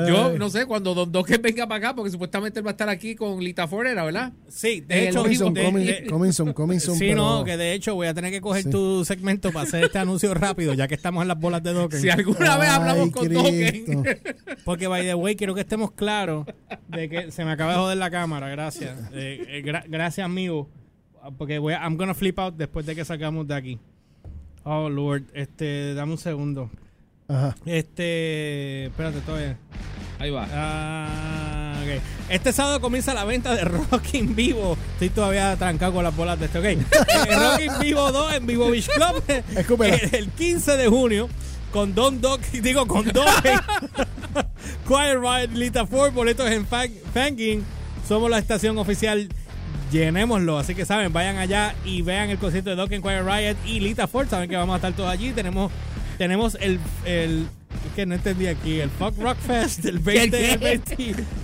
Yo Ay. no sé, cuando Don Dokken <laughs> venga para acá, porque supuestamente él va a estar aquí con Lita Forera, ¿verdad? Sí, de el hecho, de- de- soon, coming soon, Sí, pero- no, que de hecho voy a tener que coger Sí. tu segmento para hacer este anuncio rápido, ya que estamos en las bolas de Dokken. <laughs> Si alguna vez hablamos Ay, con. Dokken. <laughs> Porque, by the way, quiero que estemos claros de que se me acaba de joder la cámara. Gracias. Eh, eh, gra- gracias, amigo. porque voy a, I'm gonna flip out después de que sacamos de aquí. Oh, Lord. Este, dame un segundo. Ajá. Este, espérate, todavía. Ahí va. Ah. Este sábado comienza la venta de <laughs> Rock in Vivo. Estoy todavía trancado con las bolas de este, ok. <laughs> Eh, Rock in Vivo 2 en Vivo Beach Club. Escúpela. el, el 15 de junio. Con Don Doc, <laughs> digo con Don. Quiet Riot, Lita Ford, boletos en Fang- Fanging. Somos la estación oficial. Llenémoslo. Así que saben, vayan allá y vean el concierto de Doc en Quiet Riot y Lita Ford. Saben que vamos a estar todos allí. Tenemos, tenemos el, el es que no entendí aquí. El Fuck Rock Fest del 20, ¿Qué? 20.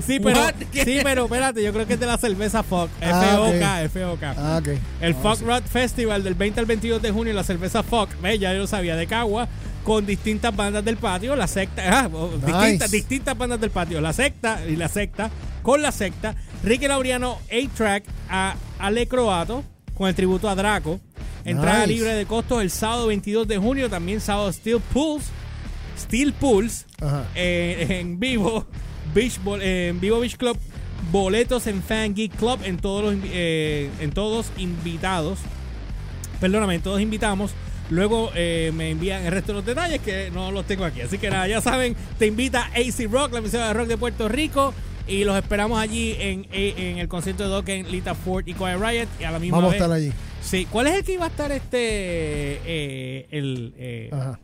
Sí, pero? ¿Qué? sí, pero espérate, yo creo que es de la cerveza Fuck. Ah, ok. F-O-K, F-O-K. Ah, ok. El Ah, Fuck sí. Rock Festival del 20 al 22 de junio, la cerveza Fuck, ve, ya yo lo sabía, de Cagua, con distintas bandas del patio, la secta, ah, oh, distintas, distintas bandas del patio, la secta y la secta, con la secta, Ricky Laureano, A-Track, a Ale Croato, con el tributo a Draco, entrada Nice. libre de costos el sábado 22 de junio, también sábado Steel Pulse, Steel Ajá. eh, en vivo, Beach, eh, en vivo Beach Club, boletos en Fan Geek Club en todos los eh, en todos invitados. Perdóname, en todos invitamos. Luego me envían el resto de los detalles que no los tengo aquí. Así que nada, ya saben, te invita AC Rock, la emisora de rock de Puerto Rico. Y los esperamos allí en, en el concierto de Doc en Lita Ford y Quiet Riot. Y a la misma Vamos a vez- estar allí. Sí, ¿cuál es el que iba a estar este? eh, el. eh, Ajá.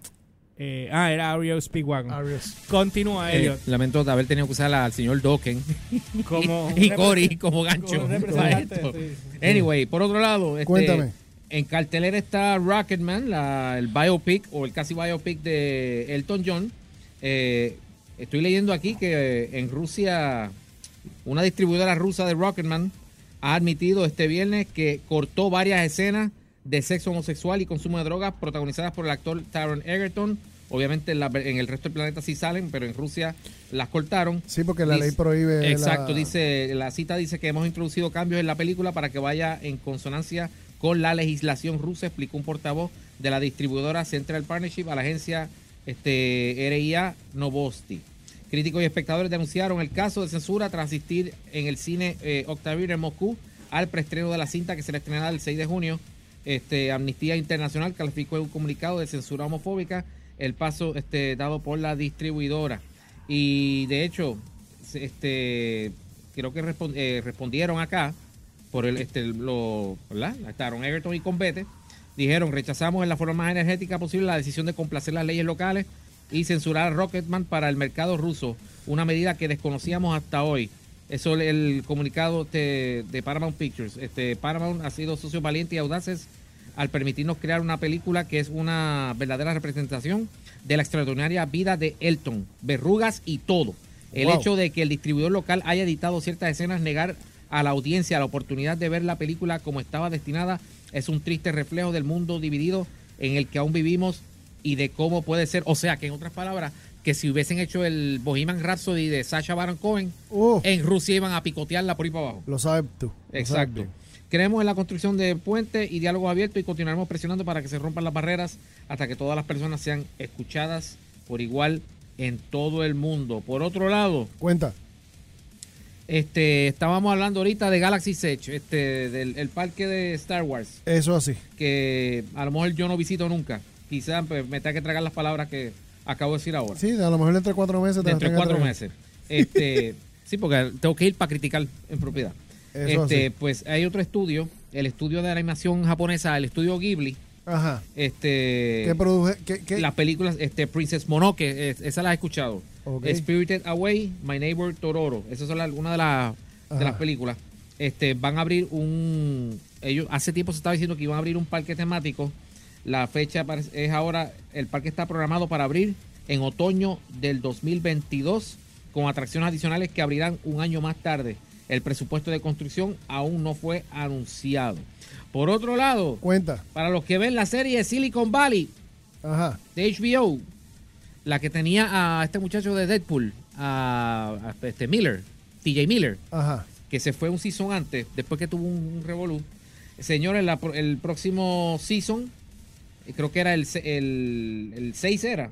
eh, ah, era Ario Speedwagon. Continúa, Eh, Elliot. lamento de haber tenido que usar al señor Dokken <laughs> Como y, Cory como gancho. como para <laughs> sí. Anyway, por otro lado, este, Cuéntame. en cartelera está Rocketman, la, el biopic o el casi biopic de Elton John. Eh, estoy leyendo aquí que eh, en Rusia, una distribuidora rusa de Rocketman ha admitido este viernes que cortó varias escenas de sexo homosexual y consumo de drogas protagonizadas por el actor Taron Egerton. Obviamente en, la- en el resto del planeta sí salen, pero en Rusia las cortaron. Sí, porque la Dice- ley prohíbe. Exacto, la- dice la cita dice que hemos introducido cambios en la película para que vaya en consonancia con la legislación rusa, explicó un portavoz de la distribuidora Central Partnership a la agencia este, RIA Novosti. Críticos y espectadores denunciaron el caso de censura tras asistir en el cine eh, Octavio en Moscú al preestreno de la cinta que se le estrenará el 6 de junio. Este, Amnistía Internacional calificó en un comunicado de censura homofóbica el paso este, dado por la distribuidora. Y de hecho, este, creo que eh, respondieron acá por el, este, lo. Estaron Egerton y Convete. Dijeron, rechazamos en la forma más energética posible la decisión de complacer las leyes locales y censurar a Rocketman para el mercado ruso, una medida que desconocíamos hasta hoy. Eso el, el comunicado de, de Paramount Pictures. Este, Paramount ha sido socios valientes y audaces al permitirnos crear una película que es una verdadera representación de la extraordinaria vida de Elton, verrugas y todo. El Wow. hecho de que el distribuidor local haya editado ciertas escenas, negar a la audiencia la oportunidad de ver la película como estaba destinada, es un triste reflejo del mundo dividido en el que aún vivimos y de cómo puede ser. O sea, que en otras palabras, que si hubiesen hecho el Bohemian Rhapsody de Sacha Baron Cohen, Uh, en Rusia iban a picotearla por ahí para abajo. lo sabes tú. sabes Exacto. Creemos en la construcción de puentes y diálogo abierto y continuaremos presionando para que se rompan las barreras hasta que todas las personas sean escuchadas por igual en todo el mundo. Por otro lado, Cuenta. este, estábamos hablando ahorita de Galaxy Edge, este, del el parque de Star Wars, Eso así. que a lo mejor yo no visito nunca. Quizás pues, me tenga que tragar las palabras que acabo de decir ahora. Sí, a lo mejor entre cuatro meses te tenga cuatro meses. Este, <laughs> sí, porque tengo que ir para criticar en propiedad. Eso este, así. pues hay otro estudio, el estudio de animación japonesa, el estudio Ghibli. Ajá. Este, ¿Qué produje? ¿Qué, qué? las películas, este, Princess Mononoke, es- esa la he escuchado. Ok. Spirited Away, My Neighbor Tororo. Esas son algunas de, las de las películas. Este, van a abrir un. Ellos hace tiempo se estaba diciendo que iban a abrir un parque temático. La fecha es ahora. El parque está programado para abrir en otoño del 2022 con atracciones adicionales que abrirán un año más tarde. El presupuesto de construcción aún no fue anunciado. Por otro lado, Cuenta. para los que ven la serie Silicon Valley, Ajá. de HBO, la que tenía a este muchacho de Deadpool, a, a este Miller, TJ Miller, Ajá. que se fue un season antes, después que tuvo un, un revolú. Señores, la el próximo season, creo que era el, el, el 6 era,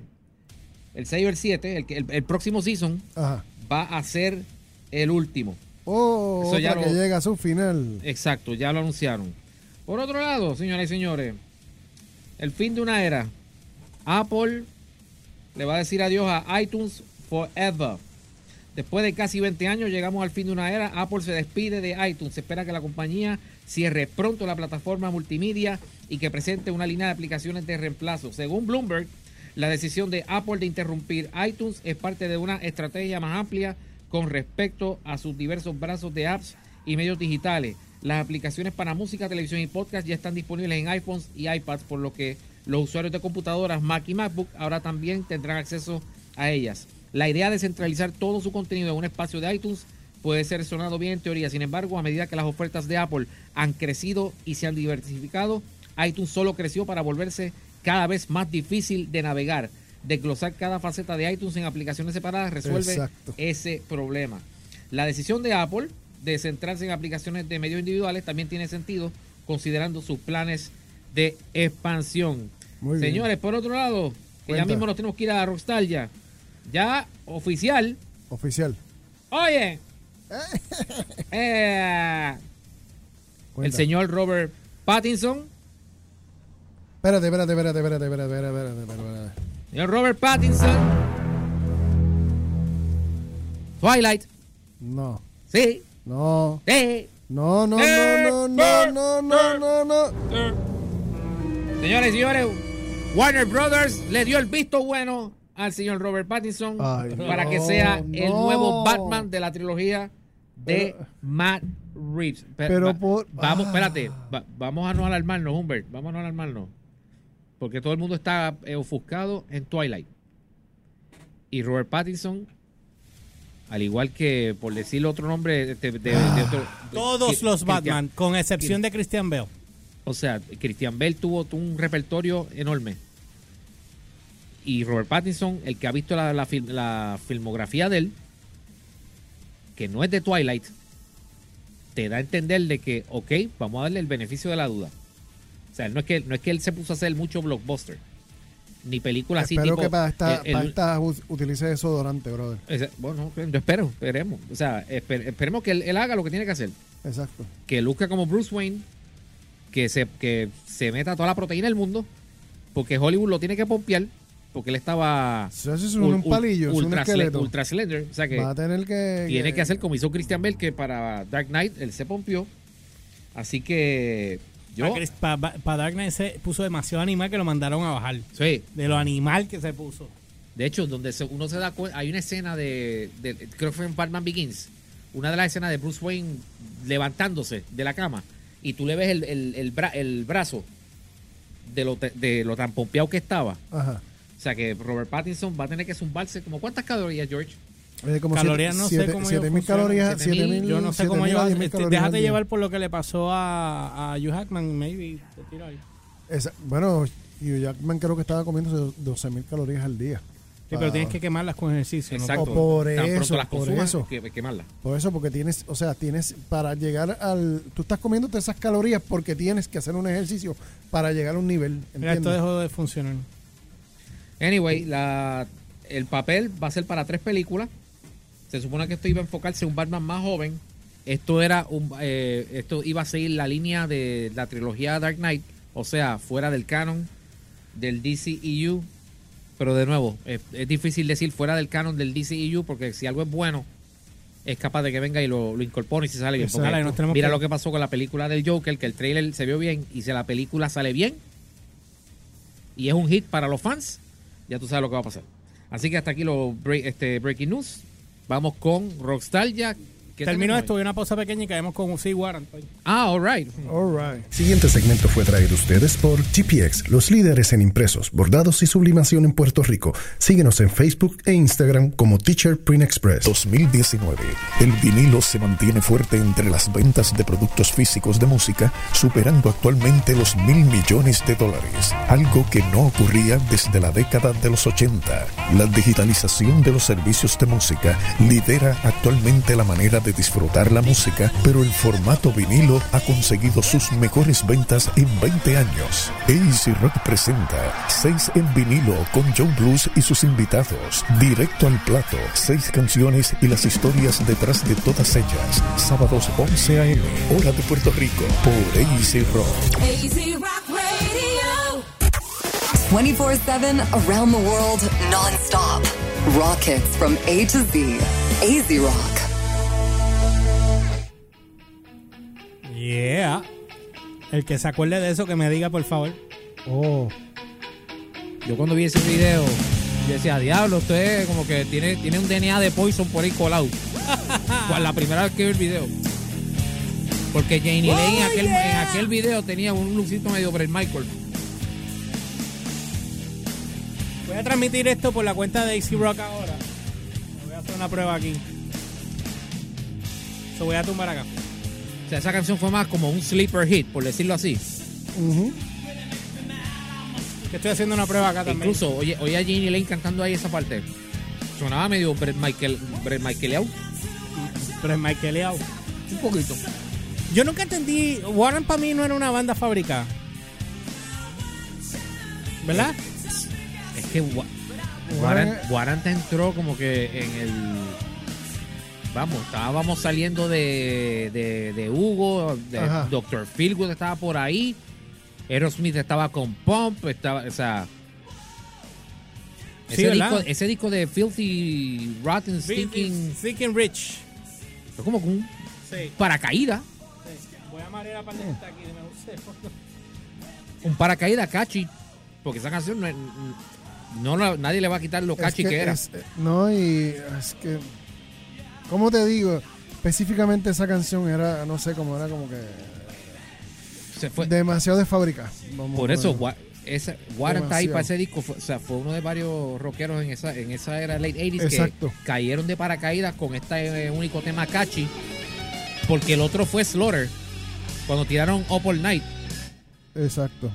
el 6 o el 7, el, el, el próximo season Ajá. va a ser el último. Oh, Eso ya que llega a su final. Exacto, ya lo anunciaron. Por otro lado, señoras y señores, el fin de una era. Apple le va a decir adiós a iTunes Forever. Después de casi 20 años llegamos al fin de una era. Apple se despide de iTunes. Se espera que la compañía cierre pronto la plataforma multimedia y que presente una línea de aplicaciones de reemplazo. Según Bloomberg, la decisión de Apple de interrumpir iTunes es parte de una estrategia más amplia con respecto a sus diversos brazos de apps y medios digitales. Las aplicaciones para música, televisión y podcast ya están disponibles en iPhones y iPads, por lo que los usuarios de computadoras Mac y MacBook ahora también tendrán acceso a ellas. La idea de centralizar todo su contenido en un espacio de iTunes puede ser sonado bien en teoría. Sin embargo, a medida que las ofertas de Apple han crecido y se han diversificado, iTunes solo creció para volverse cada vez más difícil de navegar. Desglosar cada faceta de iTunes en aplicaciones separadas resuelve Exacto. ese problema. La decisión de Apple de centrarse en aplicaciones de medios individuales también tiene sentido considerando sus planes de expansión. Muy bien. Señores, por otro lado, que ya mismo nos tenemos que ir a Rockstar ya. Ya oficial. Oficial. Oye. <laughs> eh, el señor Robert Pattinson. Espérate, espérate, espérate, espérate, espérate, espérate, espérate, espérate. Señor Robert Pattinson. Twilight. No. Sí. No. Sí. No, no, no, no, no, no, no, no, no. Señores y señores, Warner Brothers le dio el visto bueno al señor Robert Pattinson Ay, para no, que sea el no. nuevo Batman de la trilogía de Matt Reeves. Pe- pero va- por- vamos, ah. espérate, va- vamos a no alarmarnos, Humbert, vamos a no alarmarnos. Porque todo el mundo está eh, ofuscado en Twilight. Y Robert Pattinson, al igual que, por decirle otro nombre, de, de- de- de otro- Todos los Christian- Batman, con excepción de Christian Bale. o sea, Christian Bell tuvo, tuvo un repertorio enorme. Y Robert Pattinson, el que ha visto la, la filmografía de él, que no es de Twilight, te da a entender de que, ok, vamos a darle el beneficio de la duda. O sea, no es que, no es que él se puso a hacer mucho blockbuster, ni películas así Espero tipo... que para esta, el- para esta utilice desodorante, brother. bueno, yo espero, esperemos. O sea, esper- esperemos que él, él haga lo que tiene que hacer. Exacto. Que luzca como Bruce Wayne, que se, que se meta toda la proteína del mundo, porque Hollywood lo tiene que pompear, porque él estaba Eso es un, un palillo, es un ultra, esqueleto. sle- ultra slender. O sea que Va a tener que... tiene que hacer como hizo Christian Bell, que para Dark Knight él se pompió. Así que yo, Para Dark Knight se puso demasiado animal que lo mandaron a bajar. sí, De lo animal que se puso. de hecho, donde se- uno se da cuenta, hay una escena de, de- creo que fue en Batman Begins, una de las escenas de Bruce Wayne levantándose de la cama y tú le ves el, el, el bra- el brazo de lo, te- de lo tan pompeado que estaba. Ajá. O sea que Robert Pattinson va a tener que zumbarse como cuántas calorías, George. Eh, como Calorías no sé siete- cómo siete ellos mil funcionan. calorías, 7.000, 7000 Yo no sé cómo 7000 a llevar. 10.000 este, calorías al déjate llevar por lo que le pasó a, a Hugh Hackman, maybe. te tiro ahí. Esa- bueno, Hugh Jackman creo que estaba comiendo 12 mil calorías al día. Sí, pero tienes que quemarlas con ejercicio. ¿no? Exacto. O por Tan eso, las por eso. que quemarlas. Por eso, porque tienes, o sea, tienes para llegar al... Tú estás comiéndote esas calorías porque tienes que hacer un ejercicio para llegar a un nivel. Mira, esto dejó de funcionar. Anyway, la, el papel va a ser para tres películas. Se supone que esto iba a enfocarse en un Batman más joven. Esto era un, eh, esto iba a seguir la línea de la trilogía Dark Knight, o sea, fuera del canon del DCEU. Pero de nuevo, es, es difícil decir fuera del canon del DCEU porque si algo es bueno, es capaz de que venga y lo, lo incorpore y se sale bien. Tenemos mira que- lo que pasó con la película del Joker, que el trailer se vio bien y si la película sale bien y es un hit para los fans, ya tú sabes lo que va a pasar. Así que hasta aquí los break- este, breaking news. Vamos con Rockstar ya. ¿Qué Terminó tenemos esto, voy a una pausa pequeña y caemos con Sea Warrant. Ah, all right. All right. Siguiente segmento fue traído a ustedes por GPX, los líderes en impresos, bordados y sublimación en Puerto Rico. Síguenos en Facebook e Instagram como Teacher Print Express. 2019. El vinilo se mantiene fuerte entre las ventas de productos físicos de música, superando actualmente los mil millones de dólares, algo que no ocurría desde la década de los 80. La digitalización de los servicios de música lidera actualmente la manera de de disfrutar la música, pero el formato vinilo ha conseguido sus mejores ventas en 20 años. AC Rock presenta 6 en vinilo con Joe Blues y sus invitados. Directo al plato, 6 canciones y las historias detrás de todas ellas. Sábados 11 a.m. Hora de Puerto Rico por AC Rock. AZ Rock Radio. 24 7 around the world, non stop. Rockets from A to Z. AZ Rock. Yeah. El que se acuerde de eso, que me diga, por favor. Oh. Yo cuando vi ese video, yo decía, diablo, usted como que tiene, tiene un DNA de Poison por ahí colado. <laughs> La primera vez que vi el video. Porque Janie Lane en, aquel, en aquel video tenía un lucito medio Brett Michael. Voy a transmitir esto por la cuenta de AC Rock ahora. Voy a hacer una prueba aquí. Se voy a tumbar acá. O sea, esa canción fue más como un sleeper hit, por decirlo así. Que estoy haciendo una prueba acá también. Incluso, oye, oye a Janie Lane cantando ahí esa parte. Sonaba medio Brett Michael, Brett Michaeleado. Brett Michaeleado. Un poquito. Yo nunca entendí. Warren para mí no era una banda fabricada. ¿Verdad? Es que Wa- Warren, Warren te entró como que en el. Vamos, estábamos saliendo de, de, de Hugo, de Ajá. Dr. Philwood estaba por ahí, Aerosmith estaba con Pump, estaba, o sea. Sí, Ese, disco, ese disco de Filthy, Rotten, Stinking, Stinking Rich. fue como con un Sí. paracaídas, Voy a marear para que está aquí. dime un paracaídas catchy, porque esa canción no, es- no la- nadie le va a quitar lo Es catchy que, era. es- eh, no, y es que. ¿Cómo te digo? Específicamente esa canción era, no sé, como era como que. Se fue. Demasiado de fábrica. Vamos Por a eso. Wa- esa, Warren está ahí Demasiado. para ese disco. Fue, o sea, fue uno de varios rockeros en esa, en esa era late 80s Exacto. que cayeron de paracaídas con este único tema catchy. Porque el otro fue Slaughter. Cuando tiraron Up All Night. Exacto.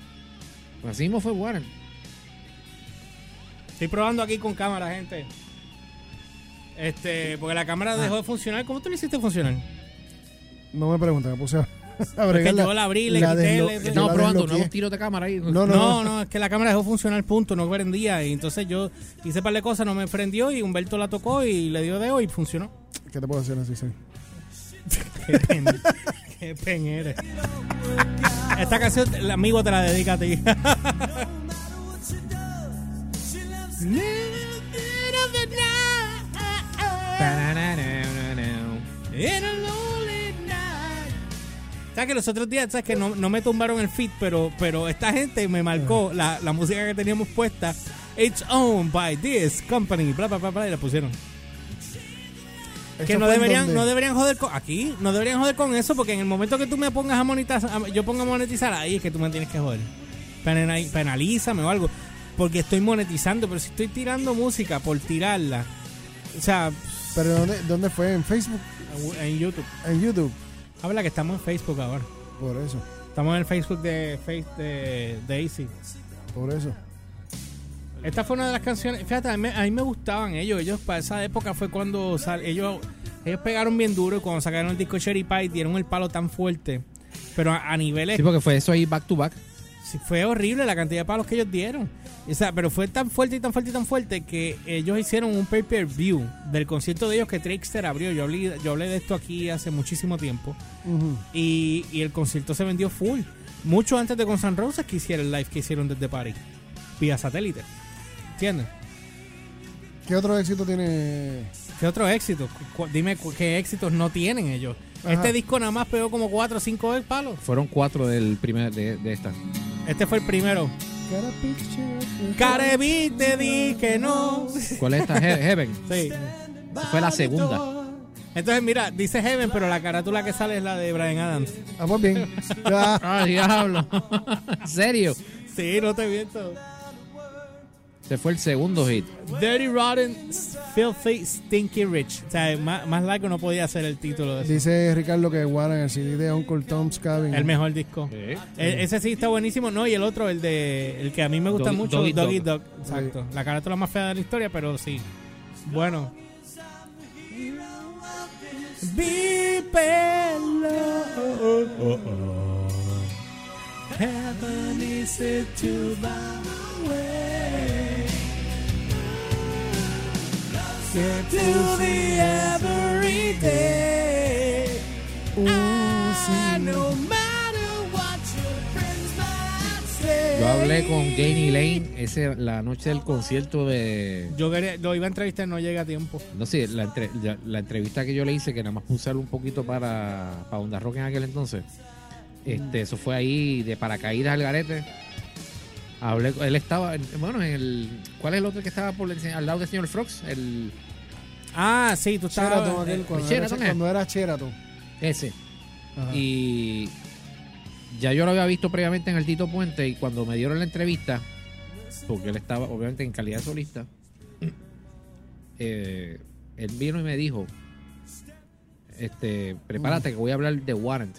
Pues así mismo fue Warren. Estoy probando aquí con cámara, gente. Este, porque la cámara dejó de funcionar. ¿Cómo tú lo hiciste funcionar? No me preguntes, me puse a, <laughs> a Porque bregar yo la abrí, le quité, deslo- le- yo Estamos la probando nuevos tiros de cámara ahí. No, no, No, no, es que la cámara dejó funcionar, punto, no prendía. Y entonces yo hice un par de cosas, no me prendió y Humberto la tocó y le dio dedo y funcionó. ¿Qué te puedo decir así? Sí. <laughs> Qué pen, qué pen eres. Esta canción, el amigo te la dedica a ti. <laughs> ¿Sabes que los otros días, sabes que no, no me tumbaron el feed, pero, pero esta gente me marcó la, la música que teníamos puesta. It's owned by this company, bla, bla, bla, bla, y la pusieron. Que ¿Eso no deberían, no deberían joder con aquí, no deberían joder con eso, porque en el momento que tú me pongas a monetizar, a- yo ponga a monetizar, ahí es que tú me tienes que joder. Penalízame o algo. Porque estoy monetizando, pero si estoy tirando música por tirarla, o sea, ¿Pero dónde, dónde fue? ¿En Facebook? en YouTube. ¿En YouTube? Habla que estamos en Facebook ahora. Por eso, Estamos en el Facebook de, Face de Daisy. por eso. Esta fue una de las canciones. Fíjate, a mí, a mí me gustaban ellos. Ellos para esa época fue cuando sal- ellos ellos pegaron bien duro y cuando sacaron el disco Cherry Pie dieron el palo tan fuerte. Pero a, a niveles Sí, porque fue eso ahí back to back. Fue horrible la cantidad de palos que ellos dieron. O sea, pero fue tan fuerte y tan fuerte y tan fuerte que ellos hicieron un pay-per-view del concierto de ellos que Trickster abrió. Yo hablé, yo hablé de esto aquí hace muchísimo tiempo. Y, y el concierto se vendió full. Mucho antes de Guns N' Roses que hiciera el live que hicieron desde París. Vía satélite. ¿Entiendes? ¿Qué otro éxito tiene? ¿Qué otro éxito? Dime qué éxitos no tienen ellos. Ajá. Este disco nada más pegó como 4 o 5 palos. Fueron cuatro del primer de, de esta. Este fue el primero. Careví te di que no. ¿Cuál es esta? He- Heaven. Sí. Fue la segunda. Entonces, mira, dice Heaven, pero la carátula que sale es la de Brian Adams. Ah, pues bien. <laughs> Ah, diablo. <laughs> ¿En serio? Sí, no te miento. Ese fue el segundo hit. Dirty Rotten, Filthy, Stinky Rich. O sea, más, más largo no podía ser el título de eso. Dice Ricardo que Warren, el CD de Uncle Tom's Cabin. El mejor disco. Sí. E- ese sí está buenísimo, ¿no? Y el otro, el de el que a mí me gusta Doggy- mucho, Doggy Doggy Dog. Dog. Exacto. La carátula más fea de la historia, pero sí. Bueno. mi pelo. Oh, oh, oh. Heaven is it to my way. Get to the everyday. No matter what your friends might say. Yo hablé con Janie Lane ese, la noche del concierto de. Yo quería, lo iba a entrevistar, no llega a tiempo. No sé, la, entre- la- la entrevista que yo le hice, que nada más puse un poquito para, para Onda Rock en aquel entonces. Este, eso fue ahí de paracaídas al garete. Hablé, él estaba, en- bueno, en el. ¿Cuál es el otro que estaba por el- al lado del señor Frogs? El. Ah, sí, tú estabas. Sheraton, aquel, eh, cuando, Sheraton, era, cuando era Sheraton. Ese. Ajá. Y ya yo lo había visto previamente en el Tito Puente y cuando me dieron la entrevista, porque él estaba obviamente en calidad de solista, eh, él vino y me dijo, este, prepárate que voy a hablar de Warrant,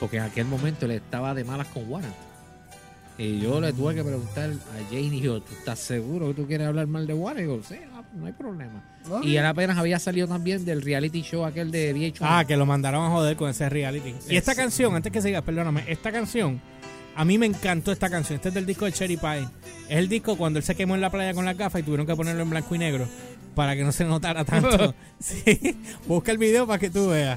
porque en aquel momento él estaba de malas con Warrant. Y yo le tuve que preguntar a Jane y yo, ¿tú estás seguro que tú quieres hablar mal de Warrant? Y digo, sí, no, no hay problema. Y él apenas había salido también del reality show aquel de VH1. Ah, que lo mandaron a joder con ese reality. Y esta canción, antes que sigas, perdóname, esta canción, a mí me encantó esta canción. Este es del disco de Cherry Pie. Es el disco cuando él se quemó en la playa con las gafas y tuvieron que ponerlo en blanco y negro para que no se notara tanto. <laughs> <laughs> sí. Busca el video para que tú veas.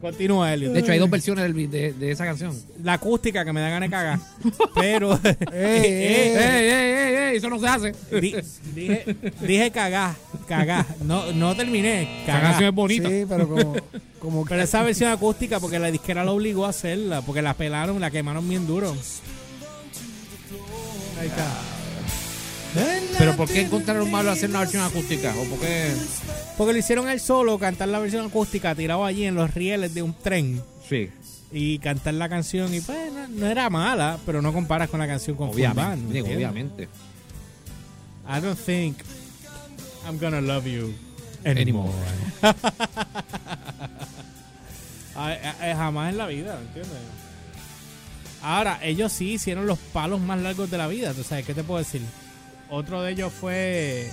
Continúa, Elliot. De hecho, hay dos versiones del de, de esa canción. La acústica que me da ganas de cagar. <laughs> Pero. <laughs> <laughs> Ey, Eh, ¡Ey, ey, ey, ey! Eso no se hace. Di- dije, dije cagar, cagar. No, no terminé. Esa Cagar. canción es bonita. Sí, pero como, como Pero esa versión acústica, porque la disquera la obligó a hacerla, porque la pelaron, la quemaron bien duro. Ahí está. Pero ¿por qué encontraron malo hacer una versión acústica? ¿O por qué? Porque lo hicieron él solo, cantar la versión acústica, tirado allí en los rieles de un tren. Sí. Y cantar la canción, y pues no, no era mala, pero no comparas con la canción con full band, Obviamente. obviamente. I don't think I'm gonna love you anymore. <laughs> Ay, ay, jamás en la vida, ¿entiendes? Ahora, ellos sí hicieron los palos más largos de la vida, ¿tú sabes qué te puedo decir? Otro de ellos fue,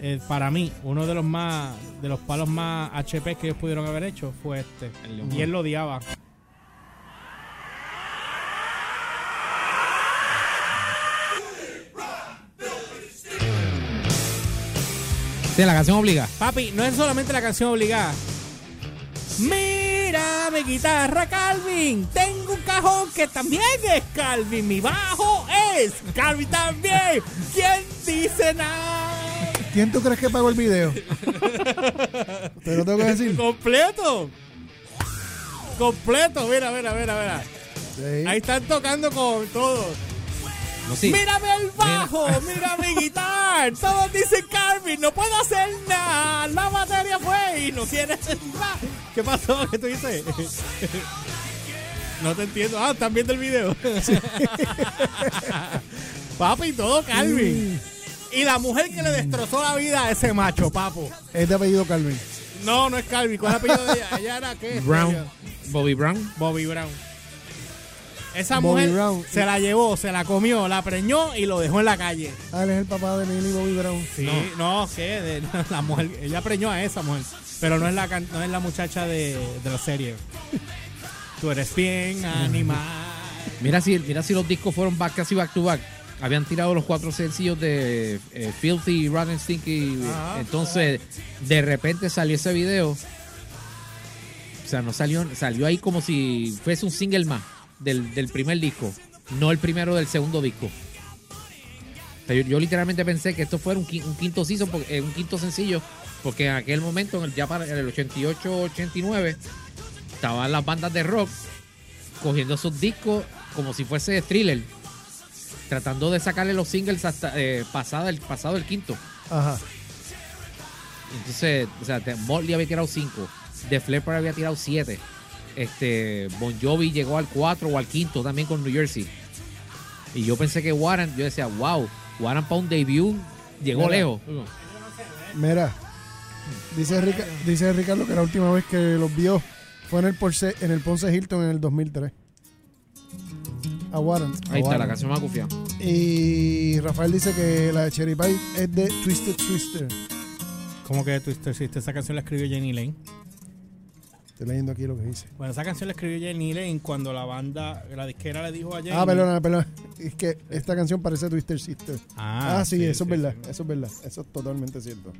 eh, para mí, uno de los más, de los palos más HP que ellos pudieron haber hecho fue este. Y él lo odiaba. Sí, la canción obliga. Papi, no es solamente la canción obligada. Mira mi guitarra, Calvin. Tengo un cajón que también es Calvin. Mi bajo es Calvin también. ¿Quién dice nada? ¿Quién tú crees que pagó el video? Te lo tengo que decir. Completo. Completo. Mira, mira, mira, mira. Sí. Ahí están tocando con todo. No, sí. Mírame el bajo, mira mi guitarra. Todos dicen Calvin, no puedo hacer nada. La batería fue y no hacer <laughs> nada. ¿Qué pasó? ¿Qué tú dices? No te entiendo. Ah, ¿están viendo el video? <laughs> Papi, todo Calvin. Y la mujer que le destrozó la vida a ese macho, papo. Es de apellido Calvin. No, no es Calvin. ¿Cuál es el apellido de ella? Ella era qué? Brown. Bobby Brown. Bobby Brown. Esa Bobby mujer Brown. se la llevó, se la comió, la preñó y lo dejó en la calle. Ah, él es el papá de Millie Bobby Brown. Sí, no, ¿qué? De- la mujer, ella preñó a esa mujer, pero no es la can- no es la muchacha de, de la serie. <laughs> Tú eres bien animal. Mira si, mira si los discos fueron back casi back to back. Habían tirado los cuatro sencillos de eh, Filthy, Rotten Stinky. Ajá. Entonces, de repente salió ese video. O sea, no salió, salió ahí como si fuese un single más del, del primer disco, no el primero del segundo disco. O sea, yo, yo literalmente pensé que esto fuera un, qui- un quinto season, porque- eh, un quinto sencillo, porque en aquel momento, en el- ya para en el 88-89, estaban las bandas de rock cogiendo esos discos como si fuese thriller, tratando de sacarle los singles hasta eh, pasado, el, pasado el quinto. Ajá. Entonces, o sea, Motley había tirado 5, The Flipper había tirado 7. Este, Bon Jovi llegó al 4 o al quinto también con New Jersey. Y yo pensé que Warren, yo decía, wow, Warren para un debut llegó Mira. lejos. Mira, dice, Rica- dice Ricardo que la última vez que los vio fue en el, Ponce, en el Ponce Hilton en el 2003. A Warren. Ahí está, la canción más confiada. Y Rafael dice que la de Cherry Pie es de Twisted Twister. ¿Cómo que Twister Sister? Esa canción la escribió Jenny Lane. Estoy leyendo aquí lo que dice. Bueno, esa canción la escribió Jenny Lane cuando la banda, la disquera le dijo a Jenny. Ah, perdona, perdona. <laughs> Es que esta canción parece Twister Sister. Ah, Ah, sí, sí, eso sí, es verdad. Eso es verdad. Eso es totalmente cierto.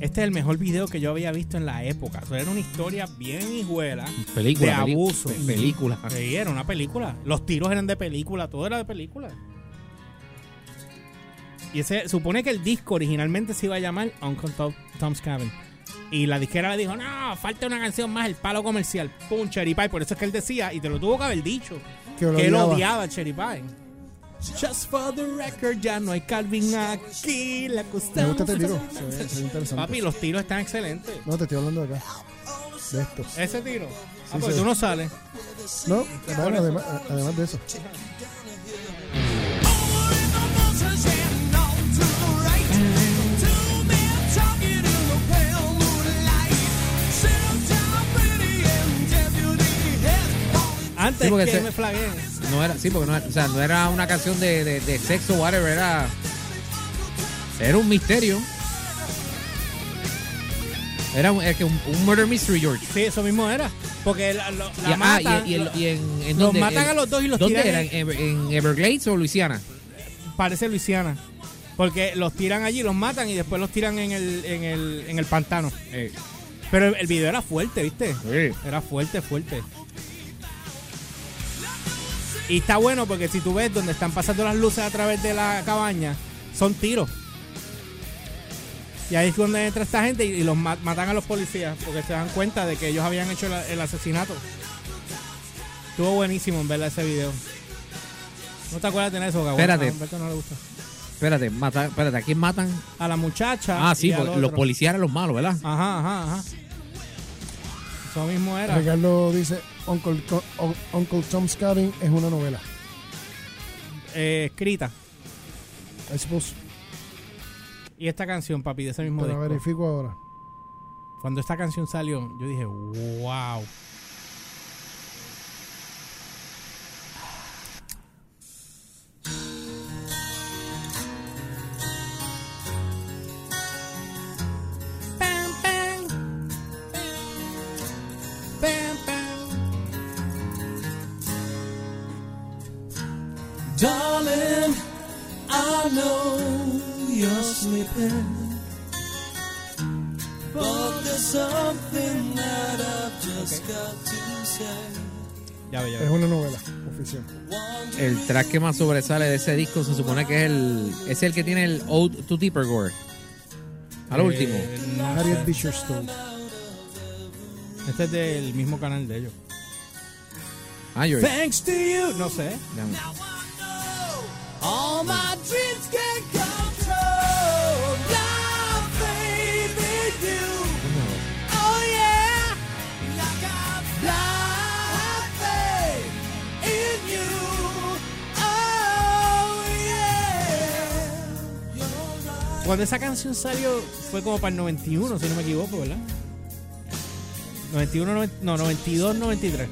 Este es el mejor video que yo había visto en la época. O sea, era una historia bien hijuela. Película, De abuso. pe- película. Sí, era una película. Los tiros eran de película, todo era de película. Y ese, supone que el disco originalmente se iba a llamar Uncle Tom- Tom's Cabin. Y la disquera le dijo, no, falta una canción más, el palo comercial. Pum, Cherry Pie. Por eso es que él decía, y te lo tuvo que haber dicho, Que lo que él odiaba. odiaba a Cherry Pie. Just for the record, ya no hay Calvin aquí. La Me gusta este tiro. Se ve, se ve interesante. Papi, los tiros están excelentes. No, te estoy hablando de acá. De esto. Ese tiro. Ah, Sí, porque sí. tú no sales. No, bueno, además, además de eso. Antes Sí, porque que me flagueen. No era, sí, porque no, era- o sea, no era una canción de, de, de sexo, whatever, era. Era un misterio. Era un, un, un murder mystery, George. Sí, eso mismo era. Porque la, la Y, ah, matan. y, y en- y en, en los dónde? matan En- a los dos y los ¿Dónde tiran era? en- ¿En, Ever- en Everglades o Luisiana? Parece Luisiana. Porque los tiran allí, los matan y después los tiran en el, en el, en el pantano. Pero el, el video era fuerte, ¿viste? Era fuerte, fuerte. Y está bueno porque si tú ves donde están pasando las luces a través de la cabaña, son tiros. Y ahí es donde entra esta gente y, y los ma- matan a los policías porque se dan cuenta de que ellos habían hecho la- el asesinato. Estuvo buenísimo en verla ese video. ¿No te acuerdas de eso, Gabo? Espérate. A no le gusta. Espérate, mata, espérate, ¿a quién matan? A la muchacha. Ah, sí, y al porque los policías eran los malos, ¿verdad? Ajá, ajá, ajá. Eso mismo era. Ricardo dice, Uncle, Tom's Cabin es una novela. Eh, escrita. I suppose. Y esta canción, papi, de ese mismo Te disco. verifico ahora. Cuando esta canción salió, yo dije, wow. I know you're sleeping. But there's something that I've just got to say. Ya ve, ya Es una novela oficial. El track que más sobresale de ese disco se supone que es el es el que tiene el Ode to Deeper Gore. A lo Eh, último. Harriet. Este es del mismo canal de ellos. Ah. Thanks to you. No sé. All my dreams can come true. Now, baby, you. Oh, yeah. In you. Oh, yeah. Cuando esa canción salió fue como para el 91, si no me equivoco, ¿verdad? 91, 90 no, 92, 93.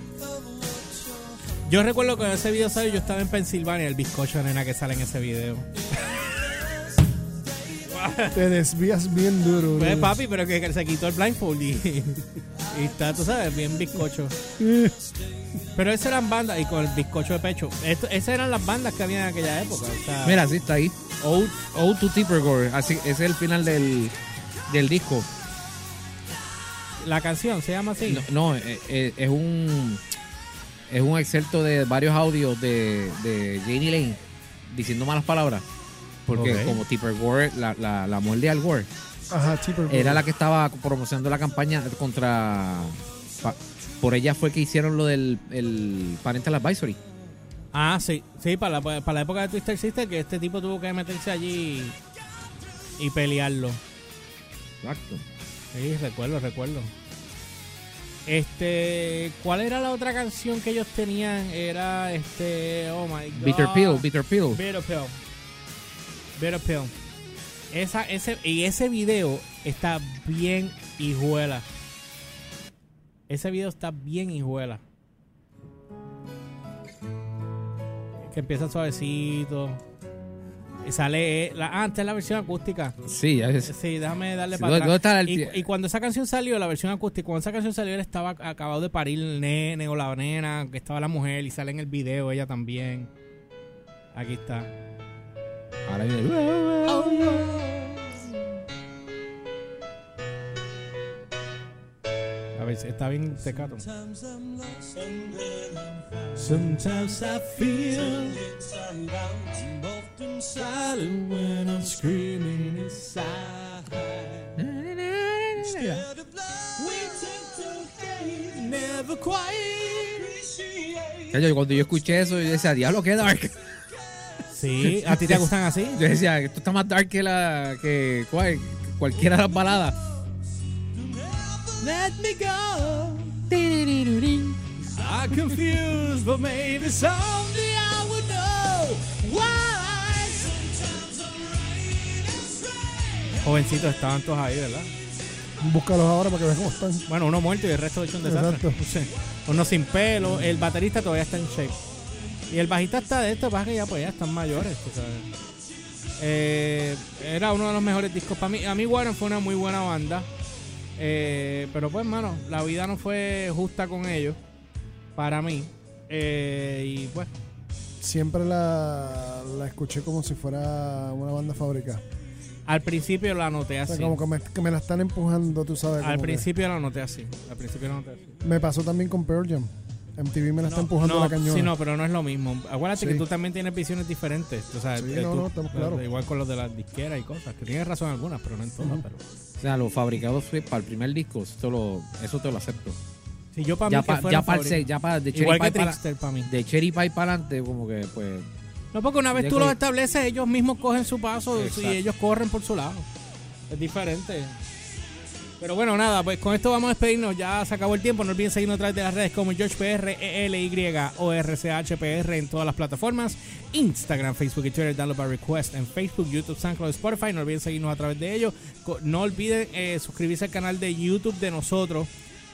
Yo recuerdo que en ese video salió, yo estaba en Pensilvania, el bizcocho nena que sale en ese video. Te desvías bien duro. Pues bro. papi, pero que, se quitó el blindfold y, y está, tú sabes, bien bizcocho. Pero esas eran bandas, y con el bizcocho de pecho. Esto- esas eran las bandas que había en aquella época. o sea, Mira, sí está ahí. Ode, Ode to Deeper Gore. Así, ese es el final del, del disco. la canción se llama así. No, no, eh, eh, es un es un excerto de varios audios de, de Janie Lane diciendo malas palabras. Porque como Tipper Gore, la, la, la mujer de Al Gore, Ajá, Tipper Gore. era la que estaba promocionando la campaña contra... pa- por ella fue que hicieron lo del el Parental Advisory. Ah, sí, sí, para la, para la época de Twister Sister, que este tipo tuvo que meterse allí y pelearlo. Exacto. Sí, recuerdo, recuerdo. Este, ¿cuál era la otra canción que ellos tenían? Era este, oh my god. Bitter Pill, Bitter Pill. Bitter Pill. Bitter Pill. Esa, ese, y ese video está bien hijuela. Ese video está bien hijuela. Que empieza suavecito. Y sale. eh, La, ah, esta es la versión acústica. Sí, es. Sí, déjame darle Sí, para ¿dónde- atrás. dónde está el y, y cuando esa canción salió, la versión acústica, cuando esa canción salió, él estaba acabado de parir el nene o la nena, que estaba la mujer y sale en el video ella también. Aquí está. Ahora viene. A ver, está bien tecato. Sometimes I feel often silent when I'm screaming inside. scared of love. We take to hate. Never quite. Cuando yo escuché eso, yo decía, diablo, qué dark. Sí, ¿a ti te <laughs> gustan así? Yo decía, esto está más dark que la que cual- cualquiera de las baladas. Let me go. I'm confused, but maybe someday I will know why. Jovencitos estaban todos ahí, ¿verdad? Búscalos ahora para que veas cómo están. Bueno, uno muerto y el resto hecho un desastre. Exacto. <laughs> Sí. Uno sin pelo, el baterista todavía está en shape. Y el bajista está de esto, pasa que ya pues ya están mayores, tú sabes. Eh, era uno de los mejores discos para mí. A mí Warren fue una muy buena banda. Eh, pero pues, mano, la vida no fue justa con ellos. Para mí. Eh, y pues, Siempre la, la escuché como si fuera una banda fábrica. al principio la noté O sea, así. como que me, que me la están empujando, tú sabes. Al que- principio la noté así. Al principio la noté así. Me pasó también con Pearl Jam. MTV me la está empujando no, la cañona. Sí, no, pero no es lo mismo. Acuérdate Sí. que tú también tienes visiones diferentes. O sea, Sí, eh, no, tú- no, estamos claros. Igual con los de las disqueras y cosas. Que tienes razón en algunas, pero no en todas. Pero- O sea, los fabricados para el primer disco, eso, lo- eso te lo acepto. Sí, yo para ya mí pa- ya para favoritos. ya para de Cherry Pie para mí. de Cherry Pie para adelante como que pues No, porque una vez tú los estableces, ellos mismos cogen su paso y ellos corren por su lado. Es diferente. Pero bueno, nada, pues con esto vamos a despedirnos. Ya se acabó el tiempo. No olviden seguirnos a través de las redes como GeorgePR, ELY o RCHPR en todas las plataformas. Instagram, Facebook y Twitter, download by request en Facebook, YouTube, SoundCloud, Spotify. No olviden seguirnos a través de ellos. No olviden eh, suscribirse al canal de YouTube de nosotros.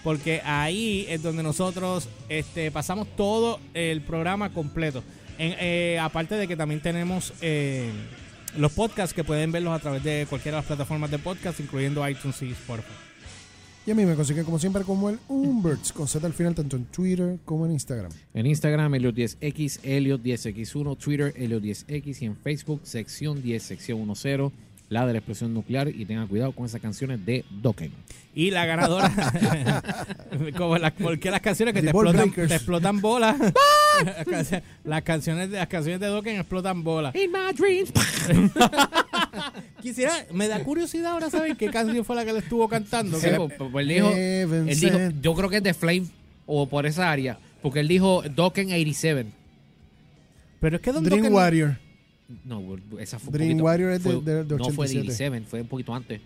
Porque ahí es donde nosotros este, pasamos todo el programa completo. Eh, aparte de que también tenemos eh, los podcasts que pueden verlos a través de cualquiera de las plataformas de podcast, incluyendo iTunes y Spotify. Y a mí me consiguen como siempre como el Umberts, con Z al final, tanto en Twitter como en Instagram. en Instagram Elliot10X, Elliot10X1, Twitter Elliot10X y en Facebook sección 10, sección 10, la de la explosión nuclear y tengan cuidado con esas canciones de Dokken. Y la ganadora, <laughs> como las, porque las canciones que The te explotan, te explotan bolas. <laughs> <laughs> Las canciones- las canciones de las canciones de Dokken explotan bolas. In my dreams. Quisiera, me da curiosidad ahora saber qué canción fue la que le estuvo cantando. Sí, que- pues, pues, él dijo, él yo creo que es de Flame o por esa área, porque él dijo Dokken 87. pero es que Don Dream Dokken- Warrior. No, esa fue un Dream poquito- Warrior es de- fue- de- de No fue de 87. 87, fue un poquito antes.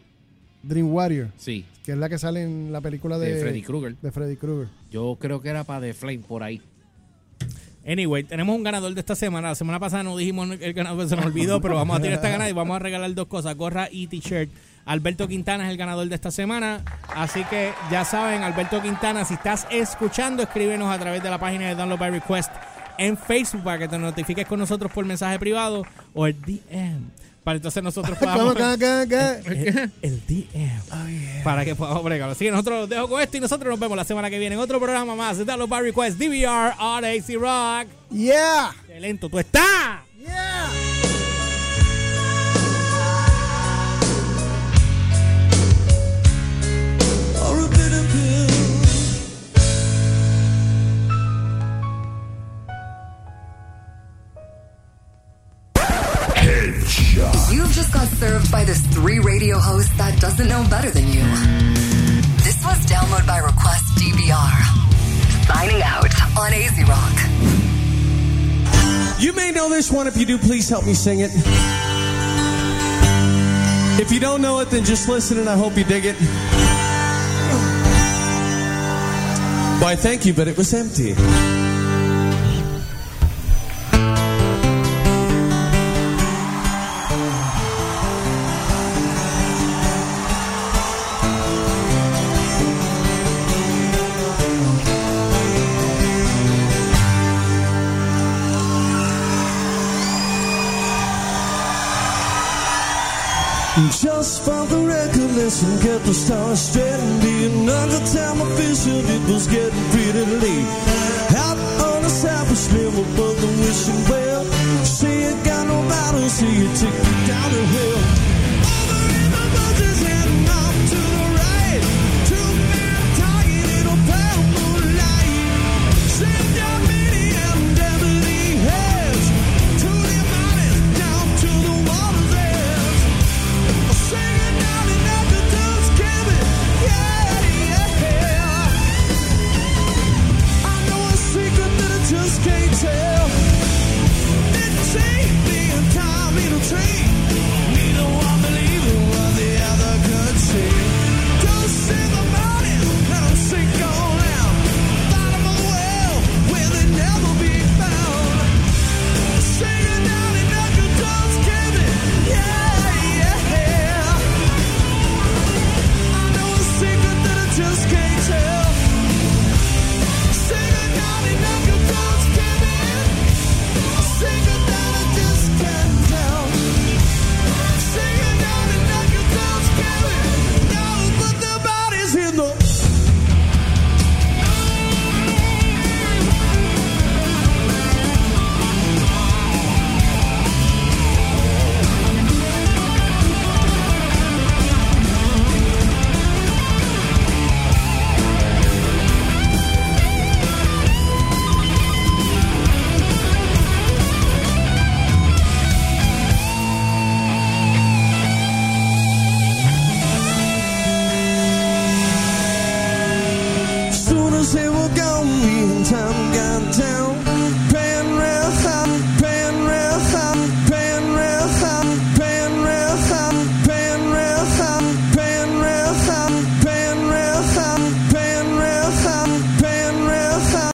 Dream Warrior, Sí, que es la que sale en la película de, de Freddy Krueger. de Freddy Krueger. Yo creo que era para The Flame por ahí. Anyway, tenemos un ganador de esta semana. La semana pasada no dijimos el ganador, se nos olvidó, pero vamos a tirar esta ganada y vamos a regalar dos cosas, gorra y t-shirt. Alberto Quintana es el ganador de esta semana. Así que ya saben, Alberto Quintana, si estás escuchando, escríbenos a través de la página de Download by Request en Facebook para que te notifiques con nosotros por mensaje privado o el DM. Para entonces nosotros <laughs> podamos... ¿Cómo, qué, qué, qué? el, el DM. Para que podamos bregarlo. Así que nosotros los dejo con esto y nosotros nos vemos la semana que viene en otro programa más de Download by Request DVR on AC Rock. Yeah. Qué lento tú estás. Yeah. You've just got served by this three radio host that doesn't know better than you. This was Download by Request DVR. Signing out on AZ Rock. You may know this one. If you do, please help me sing it. If you don't know it, then just listen and I hope you dig it. Why, thank you, but it was empty. Just for the record, and get the stars straight and be another time I. It was getting pretty late. Out on a cyber slim, above the wishing well. See you got no battle, see you take me down to hell. little tree.